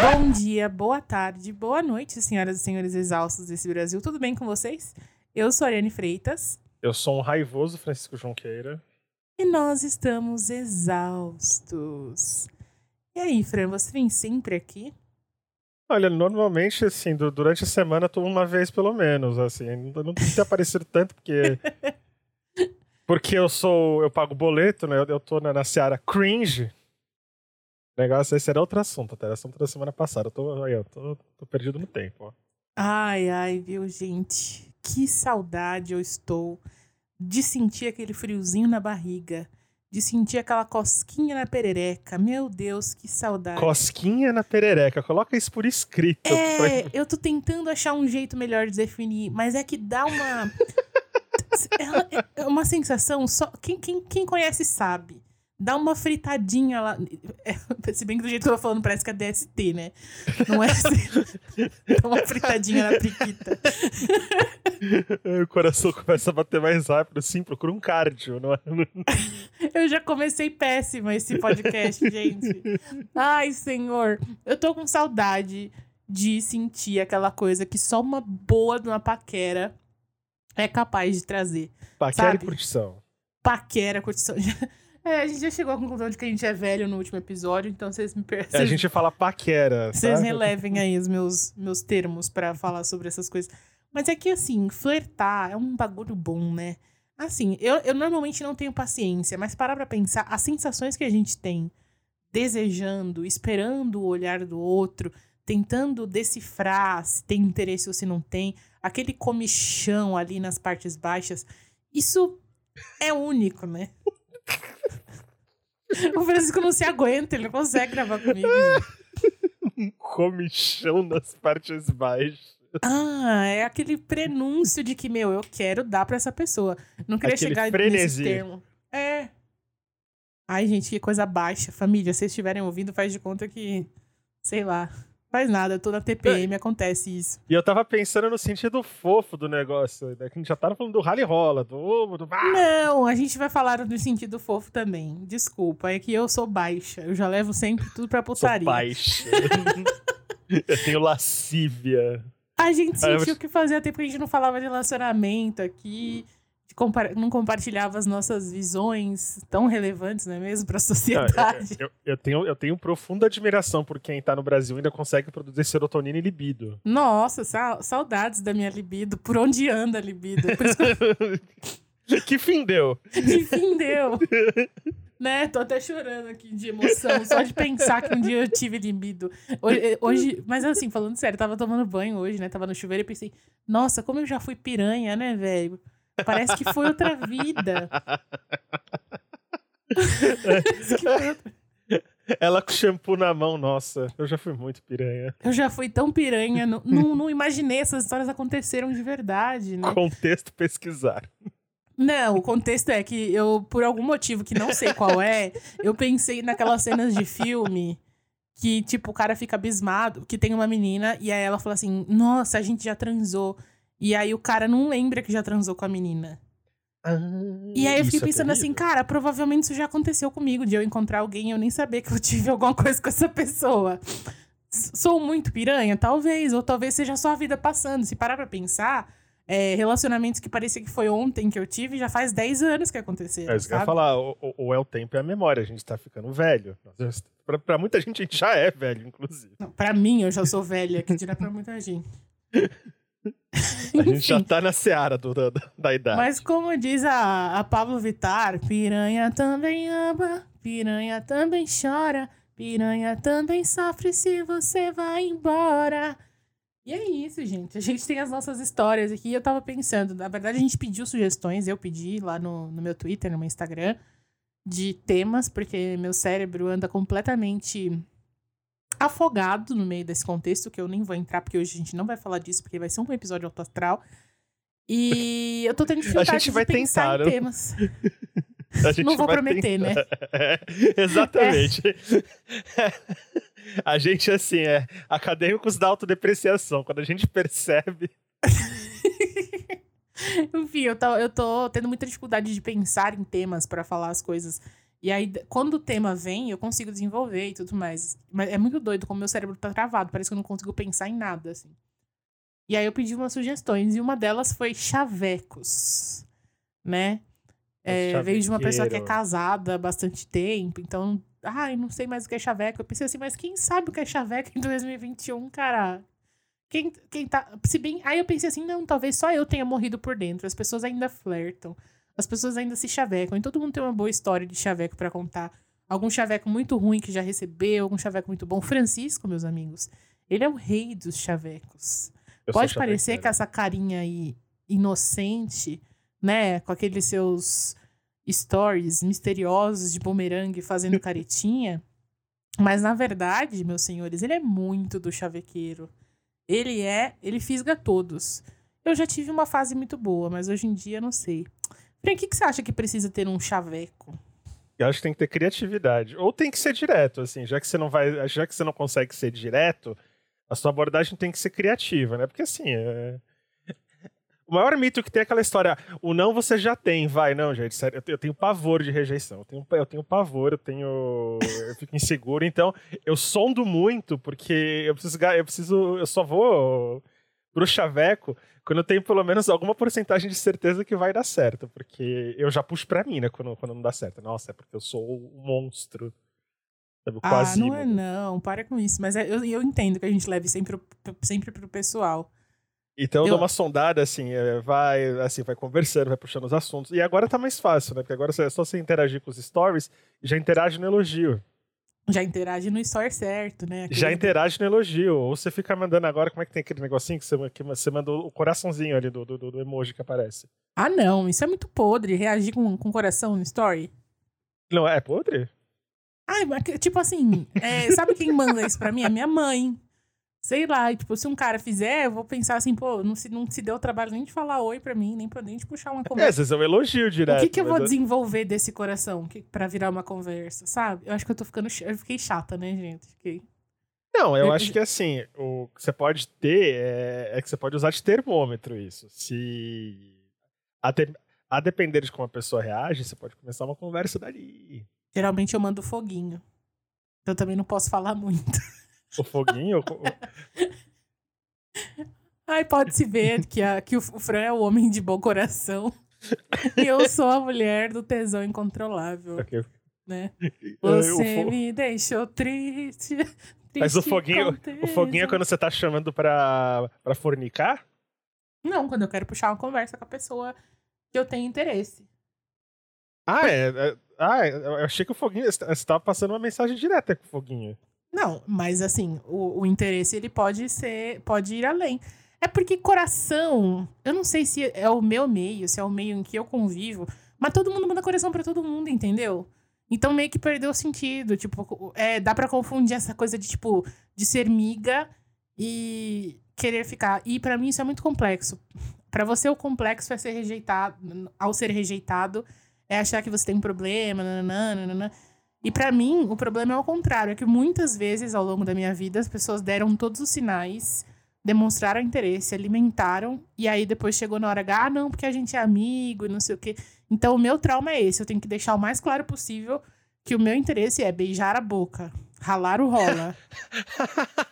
Bom dia, boa tarde, boa noite, senhoras e senhores exaustos desse Brasil. Tudo bem com vocês? Eu sou a Ariane Freitas. Eu sou um raivoso Francisco Junqueira. E nós estamos exaustos. E aí, Fran, você vem sempre aqui? Olha, normalmente, assim, durante a semana, tô uma vez pelo menos, assim. Não, tem aparecido tanto, porque. porque eu sou. Eu pago boleto, né? Eu, eu tô na, na seara cringe. Negócio, esse era outro assunto, até. Era assunto da semana passada. Eu tô, eu tô, tô perdido no tempo, ó. Ai, ai, viu, gente? Que saudade eu estou de sentir aquele friozinho na barriga de sentir aquela cosquinha na perereca. Meu Deus, que saudade. Cosquinha na perereca, coloca isso por escrito. É, eu tô tentando achar um jeito melhor de definir, mas é que dá uma. é uma sensação só. Quem, quem, quem conhece sabe dá uma fritadinha lá. É, se bem que do jeito que eu tô falando, parece que é DST, né? Não é assim. dá uma fritadinha na priquita. o coração começa a bater mais rápido, sim, procura um cardio, não é? eu já comecei péssima esse podcast, gente. Ai, senhor. Eu tô com saudade de sentir aquela coisa que só uma boa de uma paquera é capaz de trazer. Paquera sabe? e curtição. Paquera, curtição. É, a gente já chegou à conclusão de que a gente é velho no último episódio, então vocês me percebem. É, a gente fala paquera. Vocês relevem aí os meus, meus termos para falar sobre essas coisas. Mas é que, assim, flertar é um bagulho bom, né? Assim, eu, eu normalmente não tenho paciência, mas parar pra pensar, as sensações que a gente tem desejando, esperando o olhar do outro, tentando decifrar se tem interesse ou se não tem, aquele comichão ali nas partes baixas, isso é único, né? O Francisco não se aguenta, ele não consegue gravar comigo. Um comichão nas partes baixas. Ah, é aquele prenúncio de que, meu, eu quero dar pra essa pessoa. Não queria aquele chegar frenesi. nesse termo. É. Ai, gente, que coisa baixa. Família, se vocês estiverem ouvindo, faz de conta que. Sei lá. Faz nada, eu tô na TPM, é. acontece isso. E eu tava pensando no sentido fofo do negócio. Né? Que a gente já tava falando do rally rola, do. do... Não, a gente vai falar do sentido fofo também. Desculpa, é que eu sou baixa. Eu já levo sempre tudo pra putaria. Sou baixa. eu tenho lascívia. A gente sentiu que fazia tempo que a gente não falava de relacionamento aqui não compartilhava as nossas visões tão relevantes, não é mesmo, para a sociedade. Não, eu, eu, eu, tenho, eu tenho profunda admiração por quem está no Brasil e ainda consegue produzir serotonina e libido. Nossa, saudades da minha libido. Por onde anda a libido? Que... que fim deu? Que fim deu? né? Tô até chorando aqui de emoção, só de pensar que um dia eu tive libido. Hoje, hoje, mas assim, falando sério, tava tomando banho hoje, né? Tava no chuveiro e pensei, nossa, como eu já fui piranha, né, velho? Parece que foi outra vida. Ela com shampoo na mão, nossa, eu já fui muito piranha. Eu já fui tão piranha, não, não, não imaginei essas histórias aconteceram de verdade, né? Contexto pesquisar. Não, o contexto é que eu, por algum motivo que não sei qual é, eu pensei naquelas cenas de filme que, tipo, o cara fica abismado, que tem uma menina, e aí ela fala assim: Nossa, a gente já transou. E aí o cara não lembra que já transou com a menina. Ah, e aí eu fiquei é pensando é assim, cara, provavelmente isso já aconteceu comigo, de eu encontrar alguém e eu nem saber que eu tive alguma coisa com essa pessoa. Sou muito piranha? Talvez, ou talvez seja só a vida passando. Se parar pra pensar, é, relacionamentos que parecia que foi ontem que eu tive, já faz 10 anos que aconteceram. É isso que eu ia falar, ou, ou, é o tempo e a memória, a gente tá ficando velho. Pra, pra muita gente, a gente já é velho, inclusive. Não, pra mim, eu já sou velha, que dirá pra muita gente. A gente já tá na seara do, da, da idade. Mas como diz a, a Pablo Vittar, piranha também ama, piranha também chora, piranha também sofre se você vai embora. E é isso, gente. A gente tem as nossas histórias aqui. Eu tava pensando, na verdade, a gente pediu sugestões, eu pedi lá no, no meu Twitter, no meu Instagram, de temas, porque meu cérebro anda completamente afogado no meio desse contexto, que eu nem vou entrar, porque hoje a gente não vai falar disso, porque vai ser um episódio auto astral. E eu tô tendo dificuldade a gente vai de pensar tentar, em temas. não vou prometer, tentar. né? É, exatamente. É. A gente, assim, é acadêmicos da autodepreciação. Quando a gente percebe. Enfim, eu tô, eu tô tendo muita dificuldade de pensar em temas para falar as coisas E aí, quando o tema vem, eu consigo desenvolver e tudo mais. Mas é muito doido como meu cérebro tá travado. Parece que eu não consigo pensar em nada, assim. E aí eu pedi umas sugestões. E uma delas foi chavecos, né? É, veio de uma pessoa que é casada há bastante tempo. Então, ai, não sei mais o que é chaveco. Eu pensei assim, mas quem sabe o que é chaveco em 2021, cara? Quem, quem tá. Se bem. Aí eu pensei assim, não, talvez só eu tenha morrido por dentro. As pessoas ainda flertam. As pessoas ainda se chavecam. E todo mundo tem uma boa história de chaveco para contar. Algum chaveco muito ruim que já recebeu, algum chaveco muito bom. Francisco, meus amigos, ele é o rei dos chavecos. Eu Pode parecer que essa carinha aí inocente, né? Com aqueles seus stories misteriosos de bumerangue fazendo caretinha. Mas na verdade, meus senhores, ele é muito do chavequeiro. Ele é, ele fisga todos. Eu já tive uma fase muito boa, mas hoje em dia não sei. O que, que você acha que precisa ter um chaveco? Eu acho que tem que ter criatividade. Ou tem que ser direto, assim, já que você não vai. Já que você não consegue ser direto, a sua abordagem tem que ser criativa, né? Porque assim, é... O maior mito que tem é aquela história, o não você já tem, vai, não, gente, sério, eu tenho pavor de rejeição, eu tenho, eu tenho pavor, eu tenho, eu fico inseguro, então eu sondo muito, porque eu preciso, eu preciso, eu só vou pro chaveco quando eu tenho pelo menos alguma porcentagem de certeza que vai dar certo, porque eu já puxo pra mim, né, quando, quando não dá certo. Nossa, é porque eu sou um monstro. Quase ah, não é não, para com isso, mas é, eu, eu entendo que a gente leve sempre, sempre pro pessoal. Então eu dou uma sondada, assim, é, vai, assim, vai conversando, vai puxando os assuntos. E agora tá mais fácil, né? Porque agora é só você interagir com os stories e já interage no elogio. Já interage no story certo, né? Aquele... Já interage no elogio. Ou você fica mandando agora, como é que tem aquele negocinho que você, que você mandou o coraçãozinho ali do, do, do emoji que aparece? Ah, não, isso é muito podre. Reagir com, com coração no story. Não, é podre? Ai, tipo assim, é, sabe quem manda isso pra mim? É minha mãe. Sei lá, tipo, se um cara fizer, eu vou pensar assim, pô, não se, não se deu o trabalho nem de falar oi pra mim, nem pra nem de puxar uma conversa. É, vocês são elogio direto. O que, que eu vou desenvolver desse coração que, pra virar uma conversa, sabe? Eu acho que eu tô ficando. Eu fiquei chata, né, gente? Fiquei. Não, eu, eu acho que assim, o que você pode ter é, é, que você pode usar de termômetro isso. Se. A, a depender de como a pessoa reage, você pode começar uma conversa dali. Geralmente eu mando foguinho. Então também não posso falar muito. O foguinho? Ai, pode-se ver que, a, que o Fran é o homem de bom coração. e eu sou a mulher do tesão incontrolável. Okay. Né? Você me deixou triste. triste Mas o foguinho, o foguinho é quando você tá chamando pra, pra fornicar? Não, quando eu quero puxar uma conversa com a pessoa que eu tenho interesse. Ah, é. é ah, eu achei que o foguinho. Você tava passando uma mensagem direta com o foguinho. Não, mas assim, o, o interesse ele pode ser, pode ir além. É porque coração, eu não sei se é o meu meio, se é o meio em que eu convivo, mas todo mundo manda coração para todo mundo, entendeu? Então meio que perdeu o sentido, tipo, é, dá para confundir essa coisa de tipo de ser miga e querer ficar. E para mim isso é muito complexo. Para você o complexo é ser rejeitado, ao ser rejeitado é achar que você tem um problema, nananã, nananã. E para mim, o problema é o contrário, é que muitas vezes ao longo da minha vida as pessoas deram todos os sinais, demonstraram interesse, alimentaram, e aí depois chegou na hora H, ah, não, porque a gente é amigo e não sei o quê. Então o meu trauma é esse, eu tenho que deixar o mais claro possível que o meu interesse é beijar a boca, ralar o rola.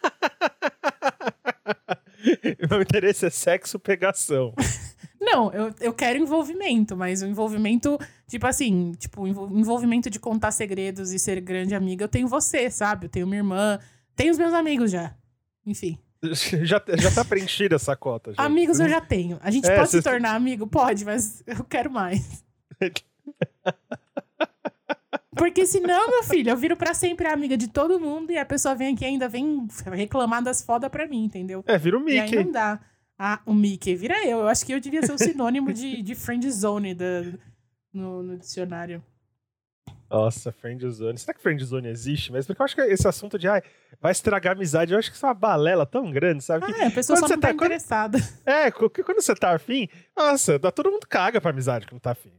meu interesse é sexo pegação. Não, eu, eu quero envolvimento, mas o envolvimento, tipo assim, tipo, envolvimento de contar segredos e ser grande amiga, eu tenho você, sabe? Eu tenho minha irmã, tenho os meus amigos já. Enfim. Já, já tá preenchida essa cota. Gente. Amigos eu já tenho. A gente é, pode se tornar amigo? Pode, mas eu quero mais. Porque senão, meu filho, eu viro para sempre amiga de todo mundo e a pessoa vem aqui ainda vem reclamar das fodas pra mim, entendeu? É, vira o Mickey. E aí não dá. Ah, o Mickey vira eu. Eu acho que eu devia ser o sinônimo de, de friend zone da, no, no dicionário. Nossa, friend zone. Será que friend zone existe mesmo? Porque eu acho que esse assunto de ai, vai estragar a amizade, eu acho que isso é uma balela tão grande, sabe? Ah, é, a pessoa só não tá, tá interessada. Quando... É, porque quando você tá afim, nossa, todo mundo caga pra amizade quando tá afim.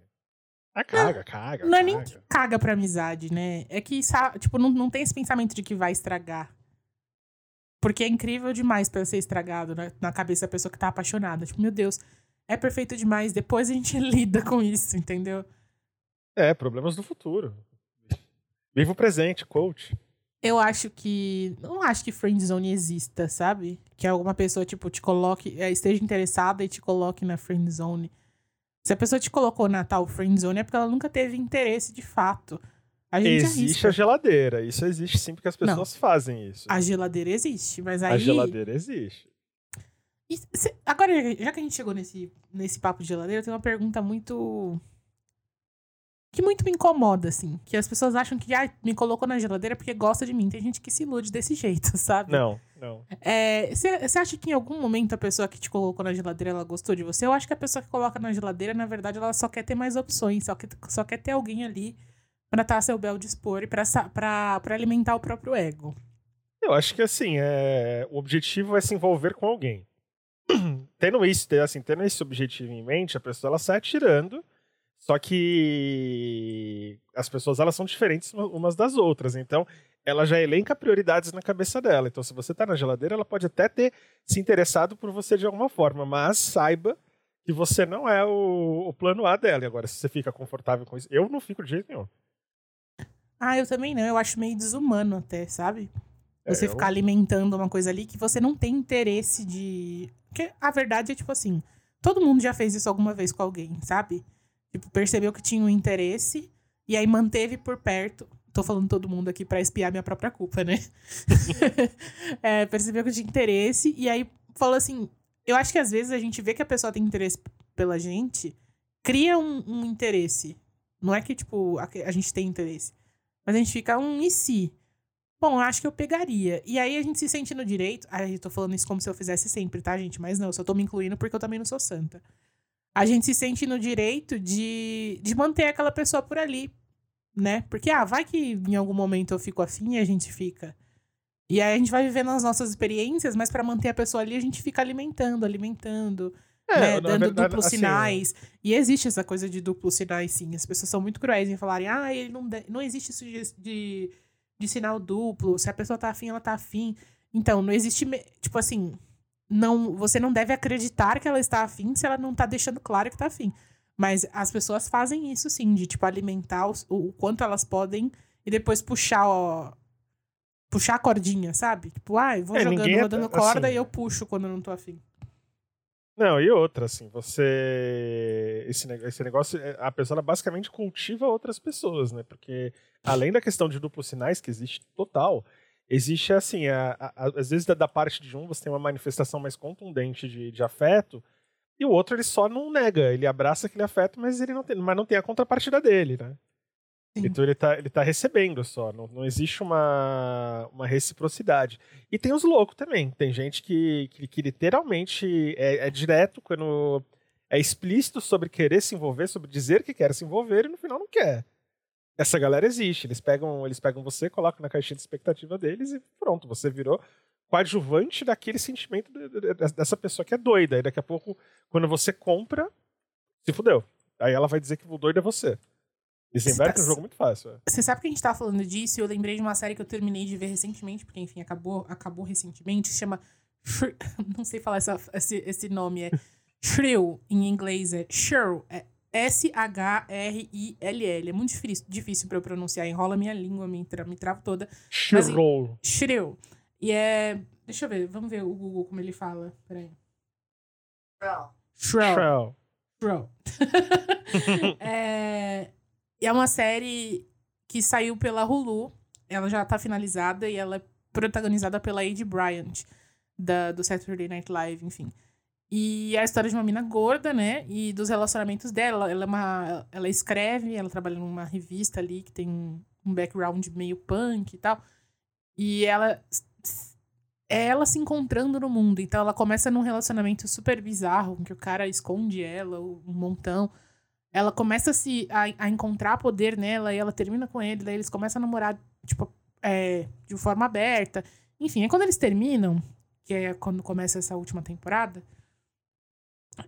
Ah, caga, caga. Não caga. é nem que caga pra amizade, né? É que, tipo, não, não tem esse pensamento de que vai estragar. Porque é incrível demais pra ser estragado né? na cabeça da pessoa que tá apaixonada. Tipo, meu Deus, é perfeito demais. Depois a gente lida com isso, entendeu? É, problemas do futuro. Viva o presente, coach. Eu acho que. Não acho que friendzone exista, sabe? Que alguma pessoa, tipo, te coloque. é, esteja interessada e te coloque na friendzone. Se a pessoa te colocou na tal friendzone é porque ela nunca teve interesse de fato. A gente Existe arrisca. a geladeira. Isso existe sim, porque as pessoas fazem isso. A geladeira existe, mas aí. A geladeira existe. E cê- agora, já que a gente chegou nesse, nesse papo de geladeira, eu tenho uma pergunta muito. que muito me incomoda, assim. Que as pessoas acham que ah, me colocou na geladeira porque gosta de mim. Tem gente que se ilude desse jeito, sabe? Não, não. Você acha que em algum momento a pessoa que te colocou na geladeira ela gostou de você? Eu acho que a pessoa que coloca na geladeira, na verdade, ela só quer ter mais opções, só quer, só quer ter alguém ali pra estar a seu bel dispor e pra alimentar o próprio ego. Eu acho que assim, é... o objetivo é se envolver com alguém. tendo isso, assim, tendo esse objetivo em mente, a pessoa ela sai atirando. Só que as pessoas elas são diferentes uma- umas das outras, então ela já elenca prioridades na cabeça dela. Então, se você tá na geladeira, ela pode até ter se interessado por você de alguma forma, mas saiba que você não é o, o plano A dela. E agora, se você fica confortável com isso, eu não fico de jeito nenhum. Ah, eu também não. Eu acho meio desumano até, sabe? É, Você eu- ficar alimentando uma coisa ali que você não tem interesse de. Porque a verdade é tipo assim: todo mundo já fez isso alguma vez com alguém, sabe? Tipo, percebeu que tinha um interesse e aí manteve por perto. Tô falando todo mundo aqui pra espiar minha própria culpa, né? É, percebeu que tinha interesse e aí falou assim: eu acho que às vezes a gente vê que a pessoa tem interesse pela gente, cria um, um interesse. Não é que, tipo, a, a gente tem interesse. Mas a gente fica um e se? Bom, acho que eu pegaria. E aí a gente se sente no direito. Ai, eu tô falando isso como se eu fizesse sempre, tá, gente? Mas não, eu só tô me incluindo porque eu também não sou santa. A gente se sente no direito de, de manter aquela pessoa por ali, né? Porque, ah, vai que em algum momento eu fico afim e a gente fica. E aí a gente vai vivendo as nossas experiências, mas pra manter a pessoa ali, a gente fica alimentando, alimentando, né? na Dando verdade, duplos assim, sinais. E existe essa coisa de duplos sinais, sim. As pessoas são muito cruéis em falarem, ah, ele não, de- não existe isso de, de, de sinal duplo. Se a pessoa tá afim, ela tá afim. Então, não existe. me- Tipo assim, não, você não deve acreditar que ela está afim se ela não tá deixando claro que tá afim. Mas as pessoas fazem isso sim, de tipo alimentar os- o, o quanto elas podem e depois puxar, ó. Puxar a cordinha, sabe? Tipo, ah, eu vou É, jogando, é- vou dando corda assim- e eu puxo quando eu não tô afim. Não, e outra, assim, você. Esse, esse negócio, é, a pessoa basicamente cultiva outras pessoas, né? Porque além da questão de duplos sinais, que existe total, existe, assim, a- a- às vezes da, da parte de um você tem uma manifestação mais contundente de, de afeto, e o outro ele só não nega, ele abraça aquele afeto, mas ele não tem, mas não tem a contrapartida dele, né? Sim. Então ele tá, ele tá recebendo só, não, não existe uma, uma reciprocidade. E tem os loucos também. Tem gente que, que, que literalmente é, é direto quando é explícito sobre querer se envolver, sobre dizer que quer se envolver e no final não quer. Essa galera existe. Eles pegam, eles pegam você, colocam na caixinha de expectativa deles e pronto, você virou coadjuvante daquele sentimento de- de- de- dessa pessoa que é doida. E daqui a pouco, quando você compra, se fudeu. Aí ela vai dizer que o doido é você. Desembarca Você é um tá- jogo muito fácil. é. Você sabe que a gente tava falando disso e eu lembrei de uma série que eu terminei de ver recentemente, porque, enfim, acabou, acabou recentemente. Chama. Não sei falar essa- esse, esse nome. É Shrill, em inglês. É Shrill. É S-H-R-I-L-L. É muito difícil, difícil pra eu pronunciar. Enrola minha língua, me, tra me travo toda. Shirou. Shrill. E é. Deixa eu ver, vamos ver o Google como ele fala. Peraí. Shrill. Shrill. Bro. é, é uma série que saiu pela Hulu. Ela já tá finalizada e ela é protagonizada pela Ade Bryant, da, do Saturday Night Live, enfim. E é a história de uma mina gorda, né? E dos relacionamentos dela. Ela, é uma, ela escreve, ela trabalha numa revista ali que tem um, background meio punk e tal. E ela é ela se encontrando no mundo. Então ela começa num relacionamento super bizarro, em que o cara esconde ela, um montão. Ela começa a se a, a encontrar poder nela e ela termina com ele, daí eles começam a namorar, tipo, é, de forma aberta. Enfim, aí quando eles terminam, que é quando começa essa última temporada,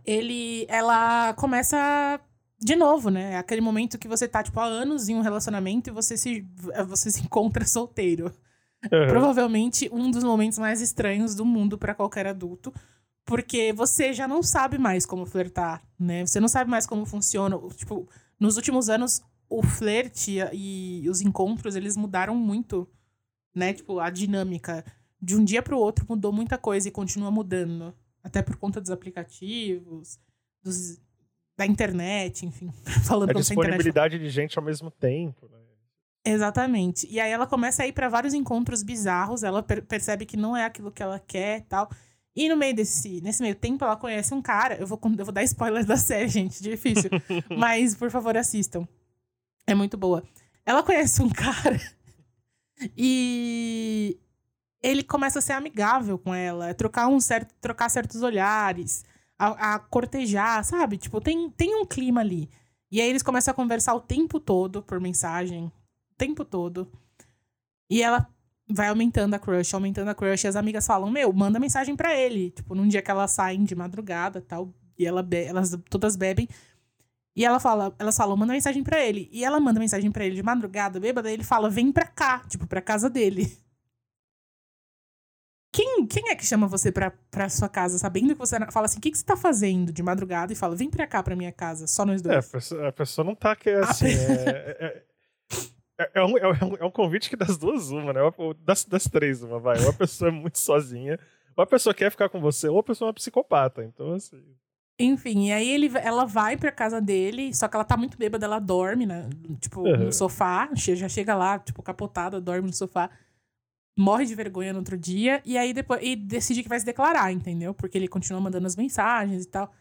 ele ela começa de novo, né? É aquele momento que você tá, tipo, há anos em um relacionamento e você se, você se encontra solteiro. Uhum. Provavelmente um dos momentos mais estranhos do mundo pra qualquer adulto. Porque você já não sabe mais como flertar, né? Você não sabe mais como funciona. Tipo, nos últimos anos, o flerte e os encontros, eles mudaram muito, né? Tipo, a dinâmica. De um dia para o outro mudou muita coisa e continua mudando. Até por conta dos aplicativos, dos, da internet, enfim. Falando a disponibilidade de gente ao mesmo tempo, né? Exatamente. E aí ela começa a ir para vários encontros bizarros, ela per percebe que não é aquilo que ela quer e tal. E no meio desse, nesse meio tempo, ela conhece um cara. Eu vou, eu vou dar spoiler da série, gente, difícil. mas, por favor, assistam. É muito boa. Ela conhece um cara e ele começa a ser amigável com ela, trocar um certo, trocar certos olhares, a, a, cortejar, sabe? Tipo, tem, tem um clima ali. E aí eles começam a conversar o tempo todo por mensagem, o tempo todo. E ela vai aumentando a crush, aumentando a crush, e as amigas falam: "Meu, manda mensagem para ele". Tipo, num dia que elas saem de madrugada, tal, e ela elas todas bebem. E ela fala, elas falam: "Manda mensagem para ele". E ela manda mensagem para ele de madrugada, bêbada, e ele fala: "Vem pra cá", tipo, pra casa dele. Quem, quem é que chama você pra, pra sua casa, sabendo que você fala assim, o que, que você tá fazendo de madrugada? E fala, vem pra cá, pra minha casa, só nós dois. É, a pessoa, a pessoa não tá aqui, assim, é, é, é, é, um, é, um, é um convite que das duas uma, né? Das, das três uma, vai. Ou a pessoa é muito sozinha, ou a pessoa quer ficar com você, ou a pessoa é uma psicopata, então assim... Enfim, e aí ele, ela vai pra casa dele, só que ela tá muito bêbada, ela dorme, né? Tipo, uhum. no sofá, já chega lá, tipo, capotada, dorme no sofá morre de vergonha no outro dia e aí depois e decide que vai se declarar, entendeu? Porque ele continua mandando as mensagens e tal.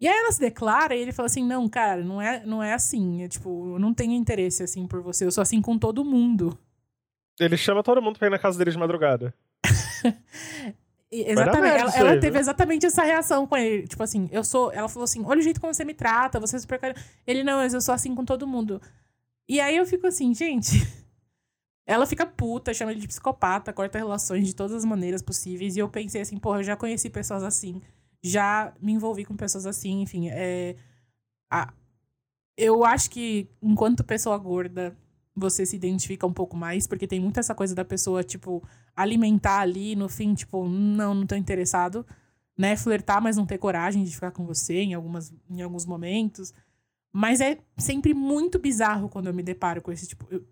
E aí ela se declara e ele fala assim: "Não, cara, não é, não é assim, é tipo, eu não tenho interesse assim por você, eu sou assim com todo mundo". Ele chama todo mundo pra ir na casa dele de madrugada. exatamente. Ela, ela, teve exatamente essa reação com ele. Tipo assim, eu sou. Ela falou assim: olha o jeito como você me trata, você é super. Ele, não, mas eu sou assim com todo mundo. E aí eu fico assim, gente. Ela fica puta, chama ele de psicopata, corta relações de todas as maneiras possíveis. E eu pensei assim, porra, eu já conheci pessoas assim. Já me envolvi com pessoas assim, enfim. É, a, eu acho que, enquanto pessoa gorda, você se identifica um pouco mais, porque tem muito essa coisa da pessoa, tipo, alimentar ali, no fim, tipo, não, não tô interessado, né? Flertar, mas não ter coragem de ficar com você em, algumas, em alguns momentos. Mas é sempre muito bizarro quando eu me deparo com esse tipo. Eu,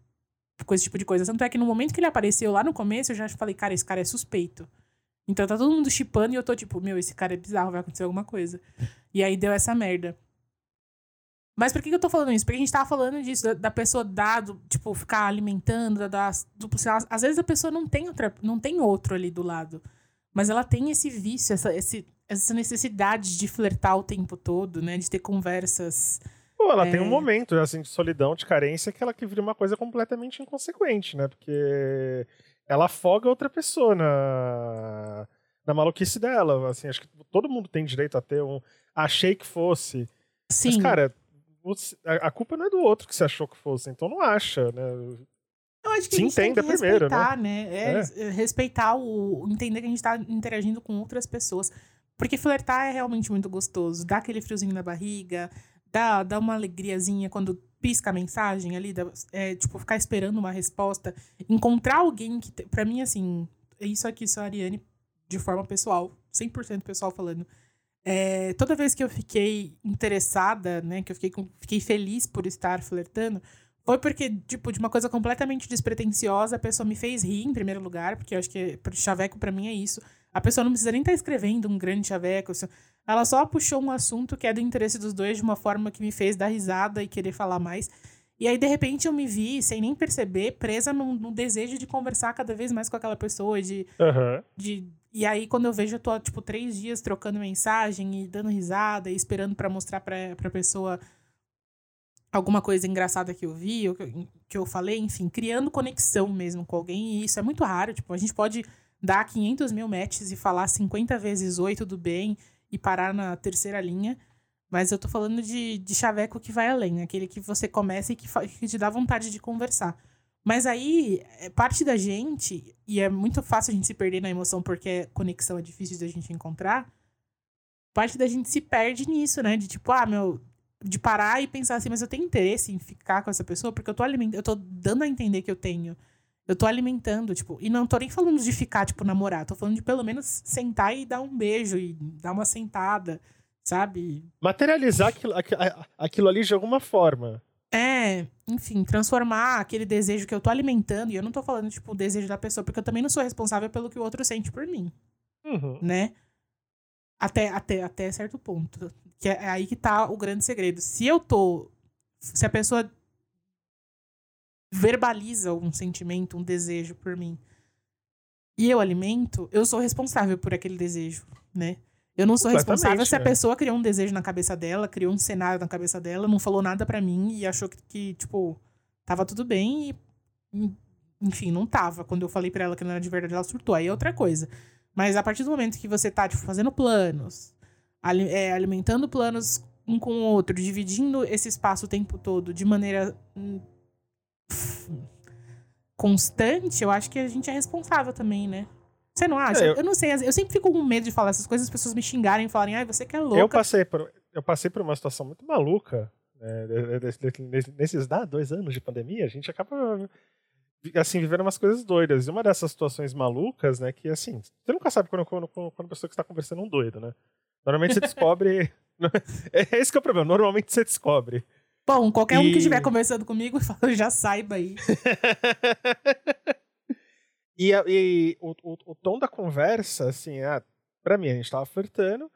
com esse tipo de coisa. Tanto é que no momento que ele apareceu lá no começo, eu já falei, cara, esse cara é suspeito. Então tá todo mundo chipando e eu tô tipo, meu, esse cara é bizarro, vai acontecer alguma coisa. E aí deu essa merda. Mas por que, que eu tô falando isso? Porque a gente tava falando disso, da, da pessoa dado, tipo, ficar alimentando, da, da, do, às vezes a pessoa não tem, outra, não tem outro ali do lado. Mas ela tem esse vício, essa, esse, essa necessidade de flertar o tempo todo, né? De ter conversas Pô, ela é... tem um momento, assim, de solidão, de carência, que ela que vira uma coisa completamente inconsequente, né? Porque ela afoga outra pessoa na, na maluquice dela. Assim, acho que todo mundo tem direito a ter um. Achei que fosse. Sim. Mas, cara, a culpa não é do outro que você achou que fosse, então não acha, né? Eu acho que Se a gente tem que primeiro, respeitar, né? né? É, é. Respeitar o. Entender que a gente tá interagindo com outras pessoas. Porque flertar é realmente muito gostoso. Dá aquele friozinho na barriga, dá, dá uma alegriazinha quando pisca a mensagem ali, dá, é, tipo, ficar esperando uma resposta. Encontrar alguém que, para mim, assim, isso aqui sou a Ariane de forma pessoal, 100% pessoal falando. É, toda vez que eu fiquei interessada, né, que eu fiquei, fiquei feliz por estar flertando, foi porque, tipo, de uma coisa completamente despretensiosa, a pessoa me fez rir em primeiro lugar, porque eu acho que chaveco para mim é isso. A pessoa não precisa nem estar tá escrevendo um grande chaveco. Ela só puxou um assunto que é do interesse dos dois de uma forma que me fez dar risada e querer falar mais. E aí, de repente, eu me vi, sem nem perceber, presa no, no desejo de conversar cada vez mais com aquela pessoa. De, uhum. de, e aí, quando eu vejo, eu tô, tipo, três dias trocando mensagem e dando risada e esperando para mostrar pra, pra pessoa alguma coisa engraçada que eu vi, ou que, que eu falei, enfim, criando conexão mesmo com alguém. E isso é muito raro. Tipo, a gente pode dar 500 mil matches e falar 50 vezes oi, tudo bem e parar na terceira linha. Mas eu tô falando de, de chaveco que vai além, aquele que você começa e que, que te dá vontade de conversar. Mas aí, é, parte da gente, e é muito fácil a gente se perder na emoção porque conexão é difícil da gente encontrar, parte da gente se perde nisso, né? De tipo, ah, meu, de parar e pensar assim, mas eu tenho interesse em ficar com essa pessoa porque eu tô alimentando, eu tô dando a entender que eu tenho. Eu tô alimentando, tipo, e não tô nem falando de ficar, tipo, namorar, tô falando de pelo menos sentar e dar um beijo e dar uma sentada, sabe? Materializar aquilo, aquilo ali de alguma forma. É, enfim, transformar aquele desejo que eu tô alimentando, e eu não tô falando, tipo, o desejo da pessoa, porque eu também não sou responsável pelo que o outro sente por mim, Uhum. né? Até, até, até certo ponto. Que é aí que tá o grande segredo. Se eu tô. Se a pessoa verbaliza um sentimento, um desejo por mim, e eu alimento, eu sou responsável por aquele desejo, né? Eu não sou responsável se a né? pessoa criou um desejo na cabeça dela, criou um cenário na cabeça dela, não falou nada pra mim e achou que, que, tipo, tava tudo bem e. Enfim, não tava. Quando eu falei pra ela que não era de verdade, ela surtou. Aí é outra coisa. Mas a partir do momento que você tá, tipo, fazendo planos, é, alimentando planos um com o outro, dividindo esse espaço o tempo todo de maneira hum, constante, eu acho que a gente é responsável também, né? Você não acha? É, eu... eu- não sei, eu sempre fico com medo de falar essas coisas, as pessoas me xingarem e falarem, ai, você que é Eu louca. passei por, eu passei por uma situação muito maluca. né, Nesses dois anos de pandemia, a gente acaba assim, vivendo umas coisas doidas. E uma dessas situações malucas, né, que assim, você nunca sabe quando, quando, quando a pessoa que está conversando é um doido, né? Normalmente você descobre. é esse que é o problema, normalmente você descobre. Bom, qualquer um que E- estiver conversando comigo, já saiba aí. e e o, o, o tom da conversa, assim, ah, pra mim, a gente tava flertando.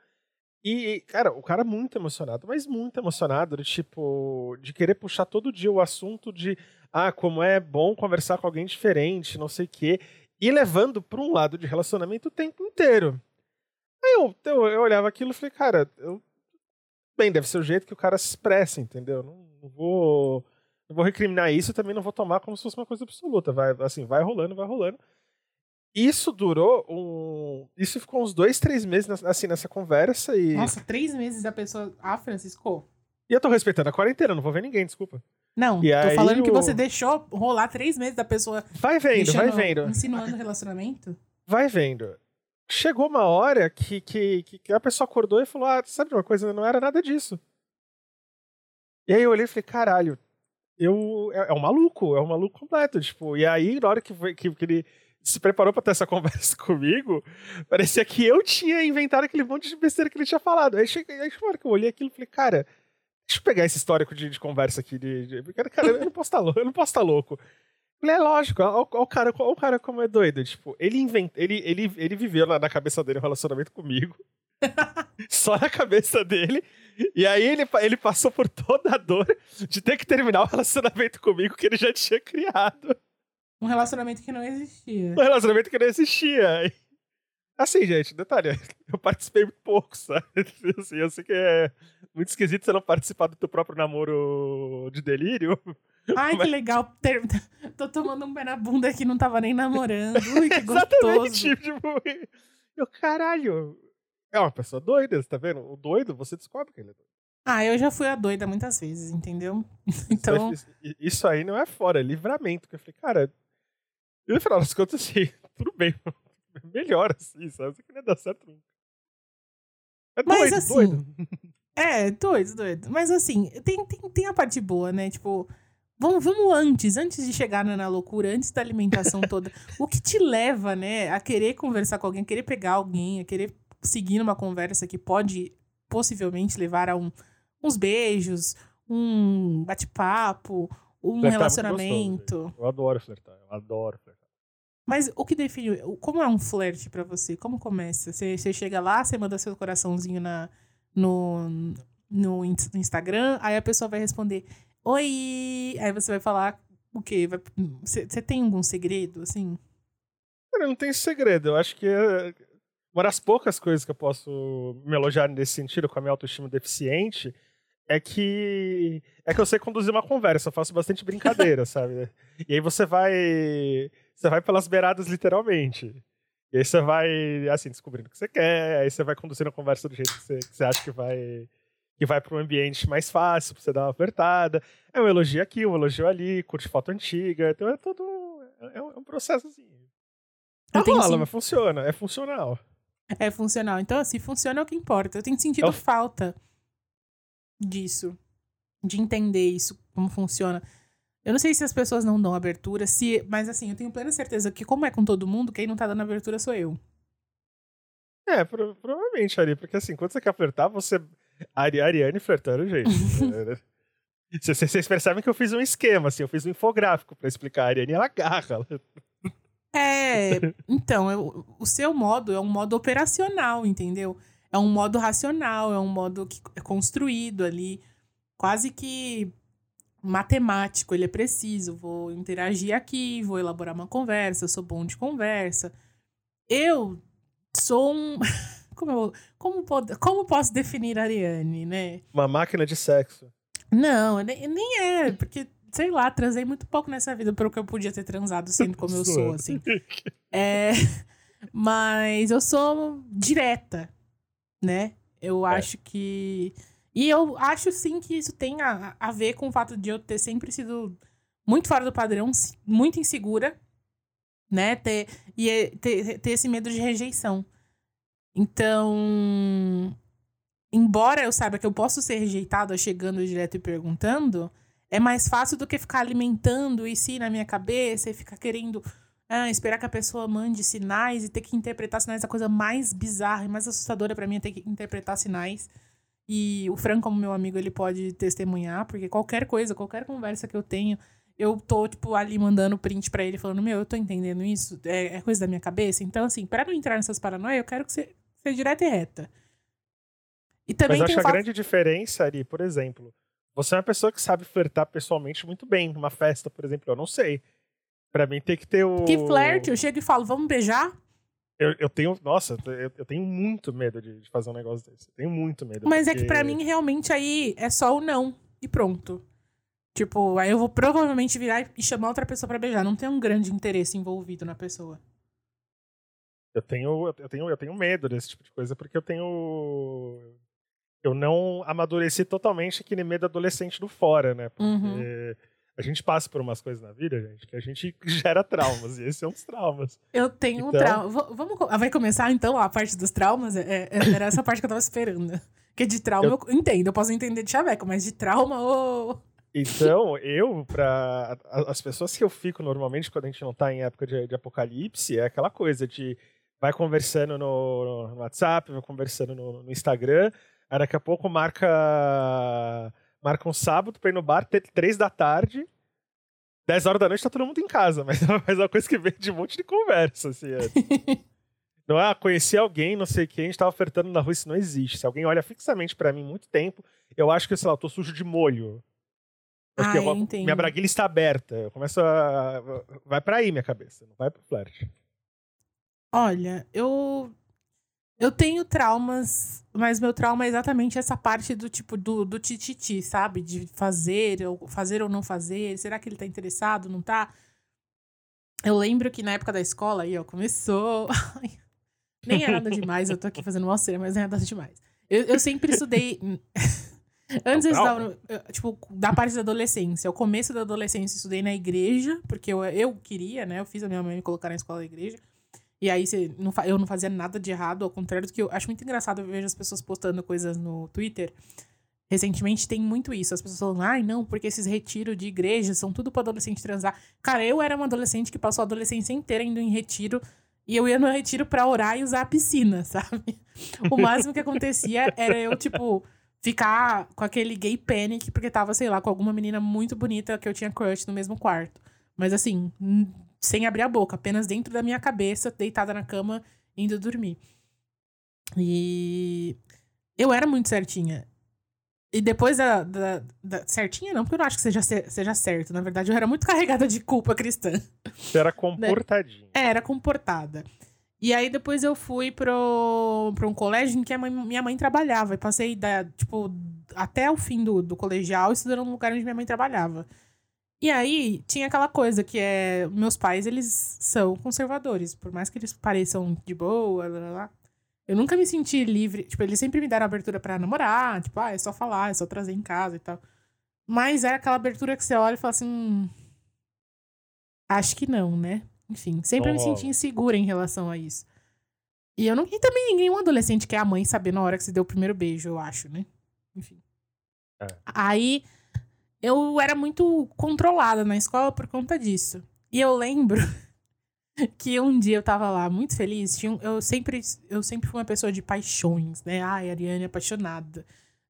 E, cara, o cara muito emocionado, mas muito emocionado, de tipo, de querer puxar todo dia o assunto de, ah, como é bom conversar com alguém diferente, não sei o quê, e levando pra um lado de relacionamento o tempo inteiro. Aí eu, eu, eu olhava aquilo e falei, cara, eu, bem, deve ser o jeito que o cara se expressa, entendeu? Não, não vou. Não vou recriminar isso também não vou tomar como se fosse uma coisa absoluta. Vai, assim, vai rolando, vai rolando. Isso durou um. Isso ficou uns dois, três meses assim, nessa conversa e. Nossa, três meses a pessoa. Ah, Francisco. E eu tô respeitando a quarentena, não vou ver ninguém, desculpa. Não, E tô falando que o- você deixou rolar três meses da pessoa Vai vendo, vai deixando- vendo. insinuando relacionamento. Vai vendo. Chegou uma hora que, que, que- a pessoa acordou e falou: Ah, sabe uma coisa? Não era nada disso. E aí eu olhei e falei: caralho, eu. É, é um maluco, é um maluco completo. Tipo, e aí, na hora que, que, que ele se preparou pra ter essa conversa comigo, parecia que eu tinha inventado aquele monte de besteira que ele tinha falado. Aí, cheguei, aí hora que eu olhei aquilo, eu falei: cara, deixa eu pegar esse histórico de, de conversa aqui. De, de- cara, eu não posso estar louco, eu não estar louco. É lógico, olha o cara, olha o cara como é doido. Tipo, ele invent... ele, ele, ele viveu na, na cabeça dele um relacionamento comigo. só na cabeça dele. E aí ele, ele passou por toda a dor de ter que terminar o relacionamento comigo que ele já tinha criado. Um relacionamento que não existia. Um relacionamento que não existia. Assim, gente, detalhe, eu participei muito pouco, sabe? Assim, eu sei que é muito esquisito você não participar do teu próprio namoro de delírio. Ai, que Mas- legal. Ter- Tô tomando um pé na bunda que não tava nem namorando. Ui, que gostoso. Exatamente. Tipo, eu, caralho. É uma pessoa doida, você tá vendo? O doido, você descobre que ele é doido. Ah, eu já fui a doida muitas vezes, entendeu? Então, Isso, aí- isso aí não é fora, é livramento. Que eu falei, cara, e no final das contas, assim, tudo bem. Melhor assim, sabe? Isso aqui não ia dar certo nunca. É Mas doido, assim, doido. é, doido, doido. Mas assim, tem, tem, tem a parte boa, né? Tipo, vamos, vamos antes, antes de chegar na, na loucura, antes da alimentação toda. o que te leva, né, a querer conversar com alguém, a querer pegar alguém, a querer seguir numa conversa que pode possivelmente levar a um, uns beijos, um bate-papo, um Flertar é relacionamento. gostoso, eu adoro flertar, eu adoro flertar. Mas o que define. Como é um flerte pra você? Como começa? Você, você chega lá, você manda seu coraçãozinho na, no, no Instagram, aí a pessoa vai responder: Oi! Aí você vai falar o quê? Você tem algum segredo, assim? Cara, não tem segredo. Eu acho que é uma das poucas coisas que eu posso me elogiar nesse sentido com a minha autoestima deficiente é que é que eu sei conduzir uma conversa, eu faço bastante brincadeira, sabe? E aí você vai você vai pelas beiradas literalmente. E aí você vai assim descobrindo o que você quer, aí você vai conduzindo a conversa do jeito que você, que você acha que vai que vai para um ambiente mais fácil pra você dar uma apertada. É um elogio aqui, um elogio ali, curte foto antiga, então é todo é um, é um processo assim. Tenho rola, sim- mas funciona, é funcional. É funcional. Então, assim, funciona é o que importa. Eu tenho sentido É falta disso. De entender isso, como funciona. Eu não sei se as pessoas não dão abertura, se, mas assim, eu tenho plena certeza que, como é com todo mundo, quem não tá dando abertura sou eu. É, pro- provavelmente, Ari, porque assim, quando você quer flertar, você. Ari, Ariane flertando, gente. Vocês percebem que eu fiz um esquema, assim, eu fiz um infográfico para explicar a Ariane ela agarra. É, então, eu, o seu modo é um modo operacional, entendeu? É um modo racional, é um modo que é construído ali, quase que matemático, ele é preciso. Vou interagir aqui, vou elaborar uma conversa, sou bom de conversa. Eu sou um. Como, eu, como, como posso definir a Ariane, né? Uma máquina de sexo. Não, nem, nem é, porque, sei lá, transei muito pouco nessa vida pelo que eu podia ter transado sendo como eu sou, assim. É, mas eu sou direta, né? Eu é. acho que. E eu acho sim que isso tem a, a ver com o fato de eu ter sempre sido muito fora do padrão, muito insegura, né? Ter, e é, ter, ter esse medo de rejeição. Então, embora eu saiba que eu posso ser rejeitada chegando direto e perguntando, é mais fácil do que ficar alimentando isso na minha cabeça e ficar querendo ah, esperar que a pessoa mande sinais e ter que interpretar sinais. A coisa mais bizarra e mais assustadora para mim é ter que interpretar sinais. E o Fran, como meu amigo, ele pode testemunhar, porque qualquer coisa, qualquer conversa que eu tenho, eu tô, tipo, ali mandando print para ele, falando, meu, eu tô entendendo isso, é, é, coisa da minha cabeça. Então, assim, para não entrar nessas paranoias, eu quero que você seja direta e reta. E também Mas eu acho a grande diferença ali, por exemplo, você é uma pessoa que sabe flertar pessoalmente muito bem. Numa festa, por exemplo, eu não sei. Pra mim tem que ter o. Que flerte, eu chego e falo, vamos beijar? Eu, eu tenho. Nossa, eu, eu tenho muito medo de, de, fazer um negócio desse. Eu tenho muito medo. Mas porque... é que pra mim, realmente, aí é só o não. E pronto. Tipo, aí eu vou provavelmente virar e chamar outra pessoa para beijar. Não tem um grande interesse envolvido na pessoa. Eu tenho, eu tenho, eu tenho medo desse tipo de coisa porque eu tenho eu não amadureci totalmente aquele medo adolescente do fora, né? Porque uhum. a gente passa por umas coisas na vida, gente, que a gente gera traumas, e esse é um dos traumas. Eu tenho então... um trauma. Vamos, vai começar então a parte dos traumas? É, é, era essa parte que eu tava esperando. Porque de trauma eu, eu entendo, eu posso entender de chaveco, mas de trauma, ô. Oh... Então, eu, para as pessoas que eu fico normalmente quando a gente não tá em época de, de apocalipse, é aquela coisa de vai conversando no, no WhatsApp, vai conversando no, no Instagram, Aí daqui a pouco marca marca um sábado pra ir no bar, três da tarde. 10 horas da noite tá todo mundo em casa, mas, mas é uma coisa que vem de um monte de conversa, assim. É. não é, ah, conheci alguém, não sei quem, a gente tava ofertando na rua, isso não existe. Se alguém olha fixamente para mim muito tempo, eu acho que, sei lá, eu tô sujo de molho. Porque ah, eu, minha braguilha está aberta. Eu começo a. Vai para aí minha cabeça, não vai pro flerte. Olha, eu eu tenho traumas, mas meu trauma é exatamente essa parte do tipo do, do tititi, sabe? De fazer, ou fazer ou não fazer. Será que ele tá interessado, não tá? Eu lembro que na época da escola, aí, ó, começou. nem é nada demais, eu tô aqui fazendo uma cena, mas nem é nada demais. Eu, eu sempre estudei. Antes eu estava, tipo, da parte da adolescência. O começo da adolescência eu estudei na igreja, porque eu, eu queria, né? Eu fiz a minha mãe me colocar na escola da igreja. E aí você não, eu não fazia nada de errado, ao contrário do que eu acho muito engraçado eu as pessoas postando coisas no Twitter. Recentemente tem muito isso. As pessoas falam, ai, não, porque esses retiros de igreja são tudo para adolescente transar. Cara, eu era uma adolescente que passou a adolescência inteira indo em retiro. E eu ia no retiro pra orar e usar a piscina, sabe? O máximo que acontecia era eu, tipo, ficar com aquele gay panic, porque tava, sei lá, com alguma menina muito bonita que eu tinha crush no mesmo quarto. Mas assim, sem abrir a boca, apenas dentro da minha cabeça, deitada na cama, indo dormir. E eu era muito certinha. E depois da, da, da, Certinha não, porque eu não acho que seja, seja certo. Na verdade, eu era muito carregada de culpa cristã. Você era comportadinha. É, era comportada. E aí depois eu fui pro, pro um colégio em que a mãe, minha mãe trabalhava. E passei, da, tipo, até o fim do, do colegial estudando no lugar onde minha mãe trabalhava. E aí, tinha aquela coisa que é. Meus pais, eles são conservadores. Por mais que eles pareçam de boa, lá, lá, lá. Eu nunca me senti livre. Tipo, eles sempre me deram abertura para namorar. Tipo, ah, é só falar, é só trazer em casa e tal. Mas era aquela abertura que você olha e fala assim. Hum, acho que não, né? Enfim, sempre oh. me senti insegura em relação a isso. E eu não. E também nenhum adolescente quer a mãe saber na hora que você deu o primeiro beijo, eu acho, né? Enfim. É. Aí eu era muito controlada na escola por conta disso. E eu lembro que um dia eu tava lá muito feliz. Tinha, eu, sempre, eu sempre fui uma pessoa de paixões, né? Ai, Ariane é apaixonada.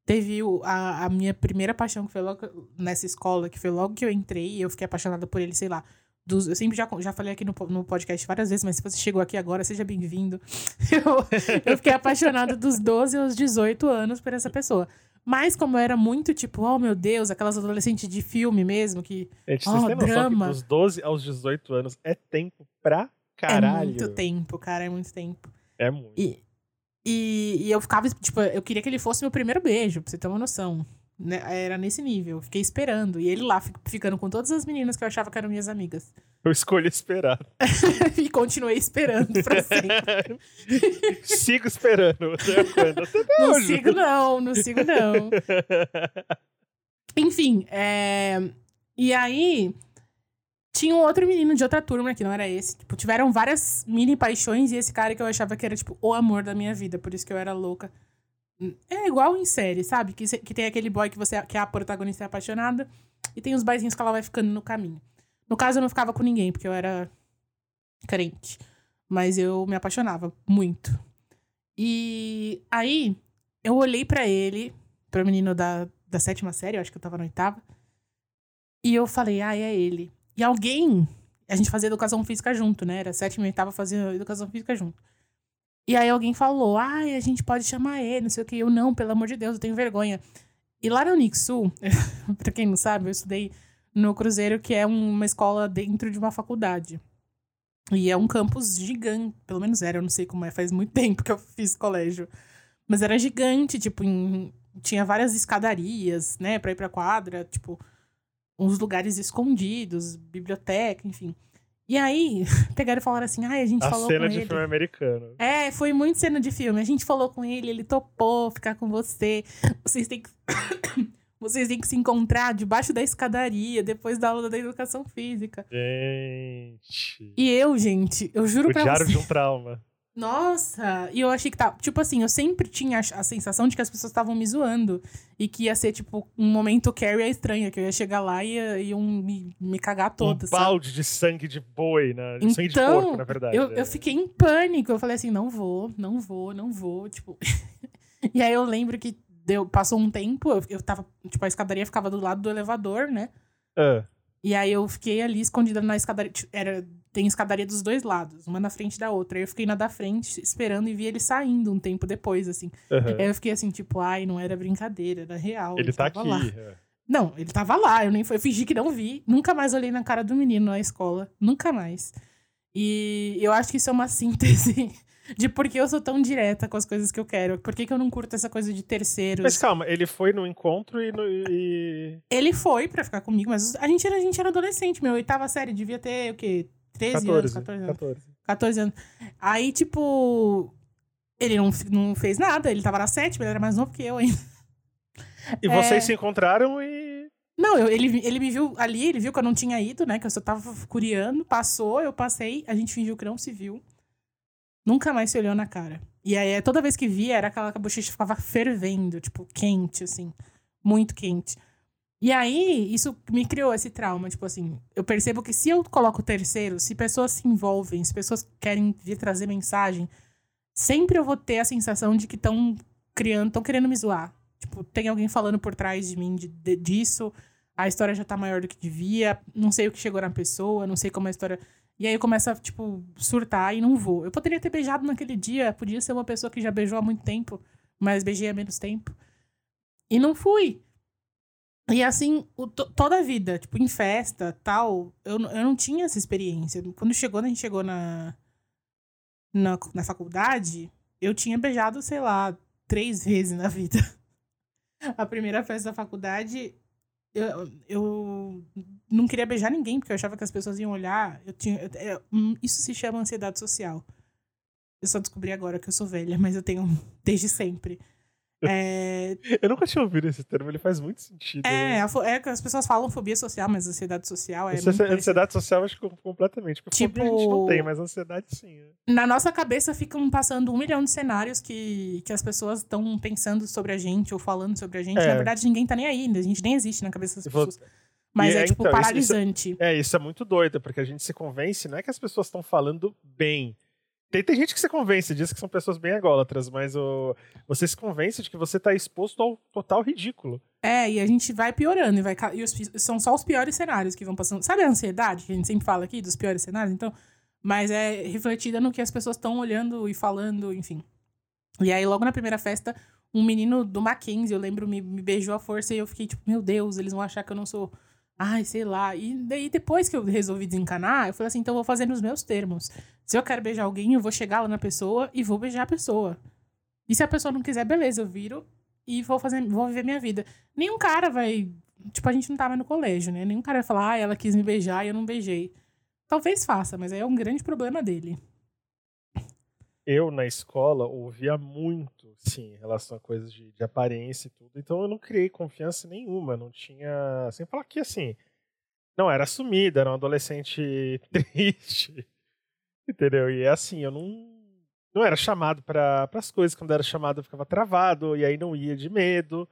Teve a, a minha primeira paixão, que foi logo nessa escola, que foi logo que eu entrei, e eu fiquei apaixonada por ele, sei lá. dos- eu sempre já, já falei aqui no, no podcast várias vezes, mas se você chegou aqui agora, seja bem-vindo. Eu, eu fiquei apaixonada dos 12 aos 18 anos por essa pessoa. Mas como eu era muito tipo, oh meu Deus, aquelas adolescentes de filme mesmo, que Gente, Ó, vocês têm noção drama. dos 12 aos 18 anos é tempo pra caralho. é muito tempo, cara, é muito tempo. É muito. E, e, e eu ficava, tipo, eu queria que ele fosse meu primeiro beijo, pra você ter uma noção. Né? Era nesse nível. Eu Fiquei esperando. E ele lá, fi- ficando com todas as meninas que eu achava que eram minhas amigas. Eu escolhi esperar. e continuei esperando pra sempre. Sigo esperando. Até quando? Até Não hoje. sigo, não, não sigo, não. Enfim, é... e aí tinha um outro menino de outra turma que não era esse. Tipo, tiveram várias mini paixões e esse cara que eu achava que era, tipo, o amor da minha vida. Por isso que eu era louca. É igual em série, sabe? Que, que tem aquele boy que você que é a protagonista é apaixonada e tem os boyzinhos que ela vai ficando no caminho. No caso, eu não ficava com ninguém, porque eu era crente. Mas eu me apaixonava muito. E aí, eu olhei pra ele, pro menino da, da sétima série, eu acho que eu tava na oitava. E eu falei, ah, é ele. E alguém. A gente fazia educação física junto, né? Era sétima e oitava fazia educação física junto. E aí alguém falou, ai, a gente pode chamar ele, não sei o que. Eu, não, pelo amor de Deus, eu tenho vergonha. E lá no Unixul, pra quem não sabe, eu estudei no Cruzeiro, que é uma escola dentro de uma faculdade. E é um campus gigante, pelo menos era, eu não sei como é, faz muito tempo que eu fiz colégio. Mas era gigante, tipo, em- tinha várias escadarias, né, pra ir pra quadra, tipo, uns lugares escondidos, biblioteca, enfim. E aí, pegaram e falaram assim, ai, a gente A falou cena com de ele. filme americano. É, foi muito cena de filme. A gente falou com ele, ele topou ficar com você. Vocês têm que. Vocês têm que se encontrar debaixo da escadaria, depois da aula da educação física. Gente. E eu, gente, eu juro O pra diário você. de um trauma. Nossa! E eu achei que tá. Tipo assim, eu sempre tinha a sensação de que as pessoas estavam me zoando. E que ia ser, tipo, um momento Carrie a estranha, que eu ia chegar lá e ia- iam me, me cagar toda. um sabe? balde de sangue de boi, né? De sangue de Então, porco, na verdade. Eu, é. eu fiquei em pânico. Eu falei assim, não vou, não vou, não vou. Tipo. e aí eu lembro que deu, passou um tempo, eu, eu tava. Tipo, a escadaria ficava do lado do elevador, né? Ah, E aí eu fiquei ali escondida na escadaria. Tipo, Era, tem escadaria dos dois lados, uma na frente da outra. Aí eu fiquei na da frente, esperando e vi ele saindo um tempo depois, assim. aham. Aí eu fiquei assim, tipo, ai, não era brincadeira, era real. Ele tá aqui. lá. é. Não, ele tava lá, eu nem eu fingi que não vi. Nunca mais olhei na cara do menino na escola. Nunca mais. E eu acho que isso é uma síntese de por que eu sou tão direta com as coisas que eu quero. Por que, que eu não curto essa coisa de terceiros. Mas calma, ele foi no encontro e. No, e... Ele foi pra ficar comigo, mas a gente, era, a gente era adolescente, meu. Oitava série, devia ter o quê? 13 anos, 14. 14 anos. 14. 14 anos. Aí, tipo. Ele não, não fez nada, ele tava na sétima, ele era mais novo que eu ainda. E É. vocês se encontraram e. Não, eu- ele, ele me viu ali, ele viu que eu não tinha ido, né? Que eu só tava curiando, passou, eu passei, a gente fingiu que não se viu. Nunca mais se olhou na cara. E aí, toda vez que via, era aquela que a bochecha ficava fervendo, tipo, quente, assim. Muito quente. E aí, isso me criou esse trauma, tipo assim, eu percebo que se eu coloco terceiro, se pessoas se envolvem, se pessoas querem vir trazer mensagem, sempre eu vou ter a sensação de que estão criando, estão querendo me zoar. Tipo, tem alguém falando por trás de mim de- de- disso, a história já tá maior do que devia, não sei o que chegou na pessoa, não sei como a história. E aí eu começo a, tipo, surtar e não vou. Eu poderia ter beijado naquele dia, podia ser uma pessoa que já beijou há muito tempo, mas beijei há menos tempo. E não fui. E assim, o- to- toda a vida, tipo, em festa, tal, eu, eu não tinha essa experiência. Quando chegou, a gente chegou na, na, na faculdade, eu tinha beijado, sei lá, três vezes na vida. A primeira festa da faculdade, eu, eu não queria beijar ninguém, porque eu achava que as pessoas iam olhar. Eu tinha, eu- eu- hum, isso se chama ansiedade social. Eu só descobri agora que eu sou velha, mas eu tenho desde sempre. É, Eu nunca tinha ouvido esse termo, ele faz muito sentido. é, né? é que as pessoas falam fobia social, mas ansiedade social é. Essa parecido. ansiedade social, acho que completamente. Porque Tipo- fobia a gente não tem, mas ansiedade sim. né? Na nossa cabeça ficam passando um milhão de cenários que, que as pessoas estão pensando sobre a gente ou falando sobre a gente. É. Na verdade, ninguém tá nem aí, a gente nem existe na cabeça das E vou- pessoas. Mas E é, é, tipo, então, isso- paralisante. É, isso é muito doido, porque a gente se convence, não é que as pessoas estão falando bem, Tem, tem gente que se convence disso, que são pessoas bem ególatras, mas o, você se convence de que você tá exposto ao total ridículo. É, e a gente vai piorando, e, vai, e os, são só os piores cenários que vão passando. Sabe a ansiedade que a gente sempre fala aqui, dos piores cenários? Então, mas é refletida no que as pessoas estão olhando e falando, enfim. E aí, logo na primeira festa, um menino do Mackenzie, eu lembro, me, me beijou à força e eu fiquei tipo, meu Deus, eles vão achar que eu não sou Ai, sei lá. E daí, depois que eu resolvi desencanar, eu falei assim: então eu vou fazer nos meus termos. Se eu quero beijar alguém, eu vou chegar lá na pessoa e vou beijar a pessoa. E se a pessoa não quiser, beleza, eu viro e vou fazer, vou viver minha vida. Nenhum cara vai. Tipo, a gente não tava no colégio, né? Nenhum cara vai falar, ah, ela quis me beijar e eu não beijei. Talvez faça, mas aí é um grande problema dele. Eu, na escola, ouvia muito, sim, em relação a coisas de, de aparência e tudo. Então eu não criei confiança nenhuma. Não tinha. Sem falar que, assim. Não era sumida, era um adolescente triste. Entendeu? E é assim, eu não. Não era chamado para as coisas. Quando era chamado, eu ficava travado. E aí não ia de medo.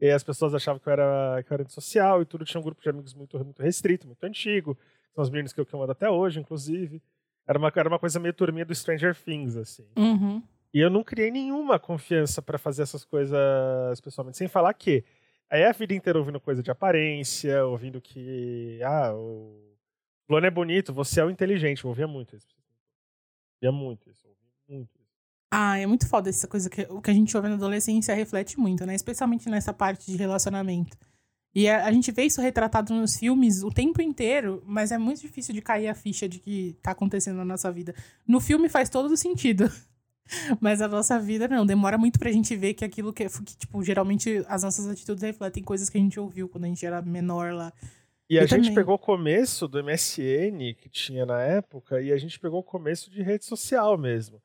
E as pessoas achavam que eu era, que eu era antissocial e tudo. Tinha um grupo de amigos muito, muito restrito, muito antigo. São os meninos que eu, que eu mando até hoje, inclusive. Era uma, era uma coisa meio turminha do Stranger Things, assim. Uhum. E eu não criei nenhuma confiança para fazer essas coisas pessoalmente. Sem falar que aí a vida inteira ouvindo coisa de aparência, ouvindo que. Ah, o plano é bonito, você é o inteligente. Eu ouvia muito isso. Ouvia muito isso. Ouvia muito isso. Ah, é muito foda essa coisa que o que a gente ouve na adolescência reflete muito, né? Especialmente nessa parte de relacionamento. E a, a, gente vê isso retratado nos filmes o tempo inteiro, mas é muito difícil de cair a ficha de que tá acontecendo na nossa vida. No filme faz todo sentido. Mas a nossa vida não, demora muito pra gente ver que aquilo que, que, tipo, geralmente as nossas atitudes refletem coisas que a gente ouviu quando a gente era menor lá. E a gente também. pegou o começo do MSN que tinha na época e a gente pegou o começo de rede social mesmo.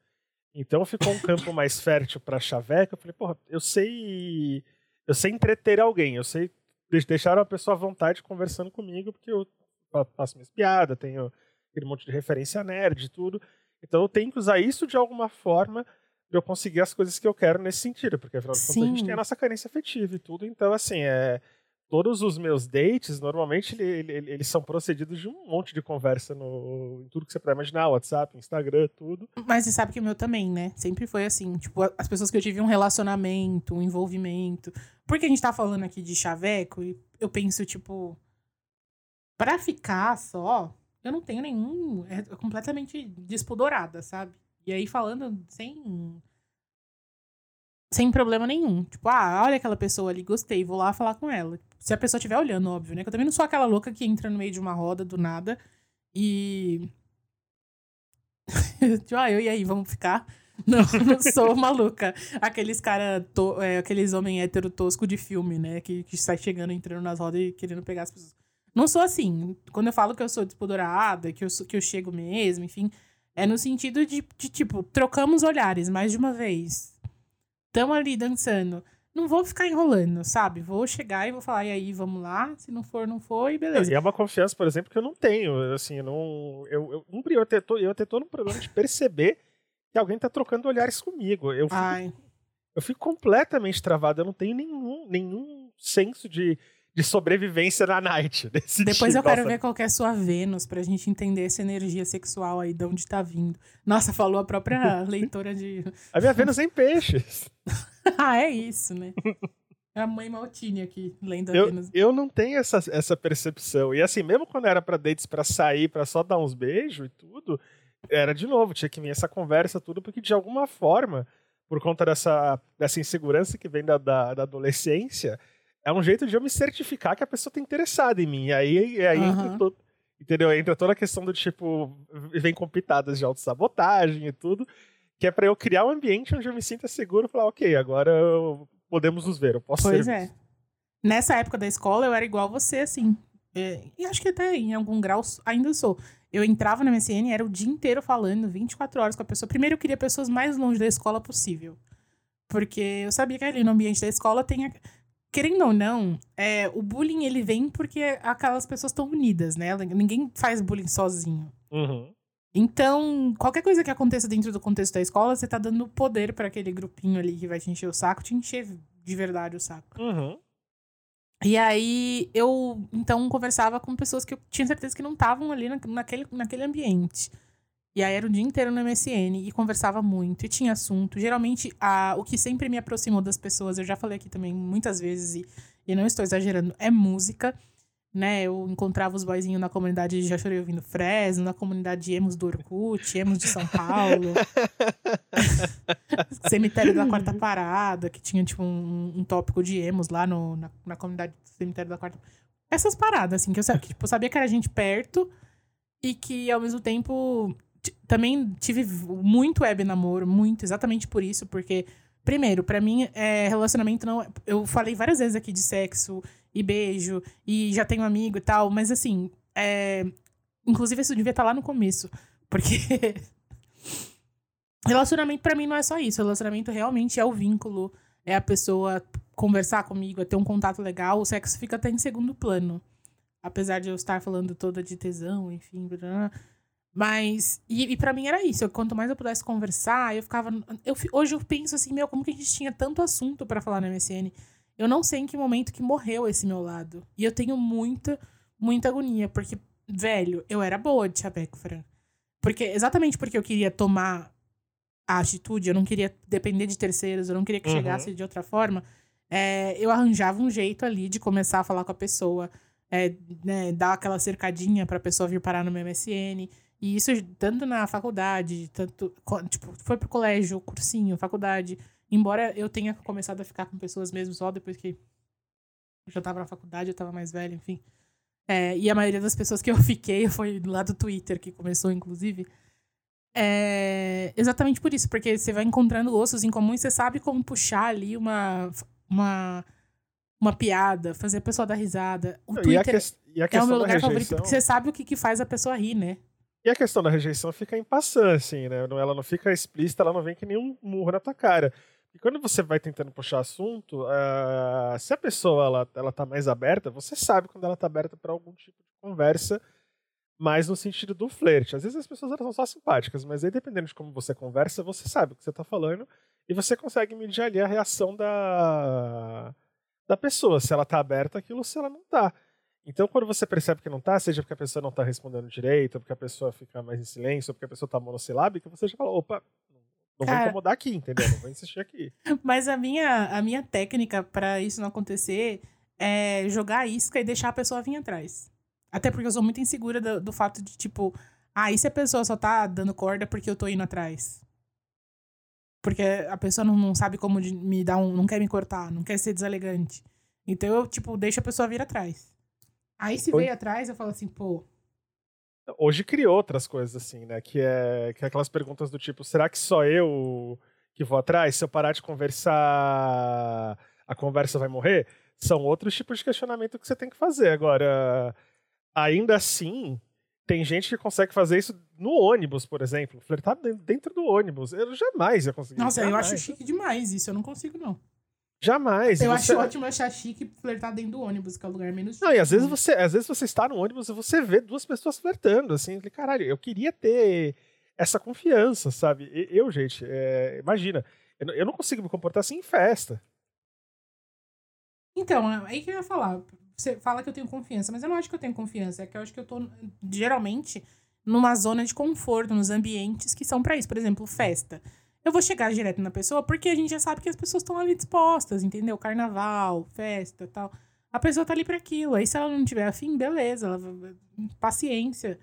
Então ficou um campo mais fértil pra chaveca. Eu falei, porra, eu sei. Eu sei entreter alguém, eu sei deixaram a pessoa à vontade conversando comigo, porque eu faço minhas piadas, tenho aquele monte de referência nerd e tudo. Então eu tenho que usar isso de alguma forma para eu conseguir as coisas que eu quero nesse sentido, porque afinal de contas a gente tem a nossa carência afetiva e tudo. Então, assim, é, todos os meus dates, normalmente, ele, ele, eles são procedidos de um monte de conversa no, em tudo que você pode imaginar, WhatsApp, Instagram, tudo. Mas você sabe que o meu também, né? Sempre foi assim. Tipo, as pessoas que eu tive um relacionamento, um envolvimento. Porque a gente tá falando aqui de chaveco e eu penso, tipo, para ficar só, eu não tenho nenhum. É completamente despudorada, sabe? E aí falando sem. Sem problema nenhum. Tipo, ah, olha aquela pessoa ali, gostei, vou lá falar com ela. Se a pessoa estiver olhando, óbvio, né? Que eu também não sou aquela louca que entra no meio de uma roda do nada e. tipo, ah, eu e aí, vamos ficar? Não, não sou maluca. Aqueles cara, to, é, aqueles homem hétero tosco de filme, né? Que, que sai chegando, entrando nas rodas e querendo pegar as pessoas. Não sou assim. Quando eu falo que eu sou despudorada, que eu, que eu chego mesmo, enfim, é no sentido de, de tipo, trocamos olhares mais de uma vez. Tamo ali dançando. Não vou ficar enrolando, sabe? Vou chegar e vou falar, e aí, vamos lá? Se não for, não foi, beleza. E é uma confiança, por exemplo, que eu não tenho. Assim, eu não. Eu, eu, eu, ter, eu ter todo um problema de perceber que alguém tá trocando olhares comigo. Eu fico, eu fico completamente travado. Eu não tenho nenhum, nenhum senso de, de sobrevivência na night. Depois eu quero ver qual é a sua Vênus pra gente entender essa energia sexual aí, de onde tá vindo. Nossa, falou a própria leitora de. A minha Vênus é em peixes. ah, é isso, né? É a mãe Maltini aqui, lendo a eu, Vênus. Eu não tenho essa, essa percepção. E assim, mesmo quando era pra dates pra sair, pra só dar uns beijos e tudo, era de novo, tinha que vir essa conversa, tudo, porque de alguma forma, por conta dessa, dessa insegurança que vem da, da, da adolescência, é um jeito de eu me certificar que a pessoa tá interessada em mim. E aí, aí uhum. entendeu? entra toda a questão do tipo, vem com pitadas de autossabotagem e tudo, que é para eu criar um ambiente onde eu me sinta seguro e falar, ok, agora podemos nos ver, eu posso pois ser. Pois é. Nessa época da escola, eu era igual você, assim. É, e acho que até em algum grau ainda sou. Eu entrava na MSN, era o dia inteiro falando, 24 horas com a pessoa. Primeiro, eu queria pessoas mais longe da escola possível. Porque eu sabia que ali no ambiente da escola tem. A... Querendo ou não, é, o bullying ele vem porque aquelas pessoas estão unidas, né? Ninguém faz bullying sozinho. Uhum. Então, qualquer coisa que aconteça dentro do contexto da escola, você tá dando poder para aquele grupinho ali que vai te encher o saco, te encher de verdade o saco. Uhum. E aí eu então conversava com pessoas que eu tinha certeza que não estavam ali na, naquele, naquele ambiente. E aí era o dia inteiro no MSN e conversava muito e tinha assunto. Geralmente, a, o que sempre me aproximou das pessoas, eu já falei aqui também muitas vezes e, e não estou exagerando, é música. Né, eu encontrava os boizinhos na comunidade de Já Chorei Ouvindo Fresno, na comunidade de Emos do Orkut, Emos de São Paulo. Cemitério da Quarta Parada, que tinha, tipo, um, um tópico de Emos lá no, na, na comunidade do Cemitério da Quarta Essas paradas, assim, que eu, que, tipo, eu sabia que era gente perto e que, ao mesmo tempo, também tive muito web namoro, muito, exatamente por isso, porque, primeiro, para mim, é, relacionamento não. Eu falei várias vezes aqui de sexo e beijo, e já tenho amigo e tal, mas assim, é, inclusive isso devia estar tá lá no começo, porque. relacionamento para mim não é só isso, relacionamento realmente é o vínculo, é a pessoa conversar comigo, é ter um contato legal, o sexo fica até em segundo plano. Apesar de eu estar falando toda de tesão, enfim, blá, mas, e, e para mim era isso. Eu, quanto mais eu pudesse conversar, eu ficava. Eu, hoje eu penso assim, meu, como que a gente tinha tanto assunto para falar no MSN? Eu não sei em que momento que morreu esse meu lado. E eu tenho muita, muita agonia, porque, velho, eu era boa de chaveco, Fran. Porque, exatamente porque eu queria tomar a atitude, eu não queria depender de terceiros, eu não queria que uhum. chegasse de outra forma. É, eu arranjava um jeito ali de começar a falar com a pessoa, é, né, dar aquela cercadinha pra pessoa vir parar no meu MSN. E isso tanto na faculdade, tanto. Tipo, foi pro colégio, cursinho, faculdade. Embora eu tenha começado a ficar com pessoas mesmo só depois que eu já tava na faculdade, eu tava mais velha, enfim. É, e a maioria das pessoas que eu fiquei foi lá do Twitter, que começou, inclusive. É exatamente por isso, porque você vai encontrando ossos em comum e você sabe como puxar ali uma, uma, uma piada, fazer a pessoa dar risada. O Twitter e a que, e a é o meu lugar favorito, porque você sabe o que, que faz a pessoa rir, né? E a questão da rejeição fica em passando, assim, né? Ela não fica explícita, ela não vem que nem um murro na tua cara. E quando você vai tentando puxar assunto, uh, se a pessoa ela, ela tá mais aberta, você sabe quando ela tá aberta para algum tipo de conversa, mais no sentido do flerte. Às vezes as pessoas elas são só simpáticas, mas aí dependendo de como você conversa, você sabe o que você tá falando e você consegue medir ali a reação da, da pessoa, se ela tá aberta aquilo, se ela não tá. Então, quando você percebe que não tá, seja porque a pessoa não tá respondendo direito, ou porque a pessoa fica mais em silêncio, ou porque a pessoa tá monossilábica, você já fala, opa, não Cara... vou incomodar aqui, entendeu? Não vou insistir aqui. Mas a minha, a minha técnica para isso não acontecer é jogar a isca e deixar a pessoa vir atrás. Até porque eu sou muito insegura do, do fato de, tipo, ah, e se a pessoa só tá dando corda porque eu tô indo atrás? Porque a pessoa não, não sabe como me dar um. não quer me cortar, não quer ser deselegante. Então eu, tipo, deixo a pessoa vir atrás. Aí se veio atrás, eu falo assim, pô. Hoje criou outras coisas assim, né? Que é, que é aquelas perguntas do tipo: será que só eu que vou atrás? Se eu parar de conversar, a conversa vai morrer? São outros tipos de questionamento que você tem que fazer. Agora, ainda assim, tem gente que consegue fazer isso no ônibus, por exemplo. Flertar dentro do ônibus. Eu jamais ia conseguir. Nossa, jamais. eu acho chique demais isso. Eu não consigo, não. Jamais. Eu você... acho ótimo achar chique flertar dentro do ônibus, que é o lugar menos chique. Não, e às vezes você, às vezes você está no ônibus e você vê duas pessoas flertando, assim, caralho, eu queria ter essa confiança, sabe? Eu, gente, é, imagina, eu não consigo me comportar assim em festa. Então, é aí que eu ia falar. Você fala que eu tenho confiança, mas eu não acho que eu tenho confiança. É que eu acho que eu tô, geralmente, numa zona de conforto, nos ambientes que são para isso. Por exemplo, festa eu vou chegar direto na pessoa porque a gente já sabe que as pessoas estão ali dispostas, entendeu? Carnaval, festa tal. A pessoa tá ali para aquilo. Aí se ela não tiver afim, beleza, ela... paciência.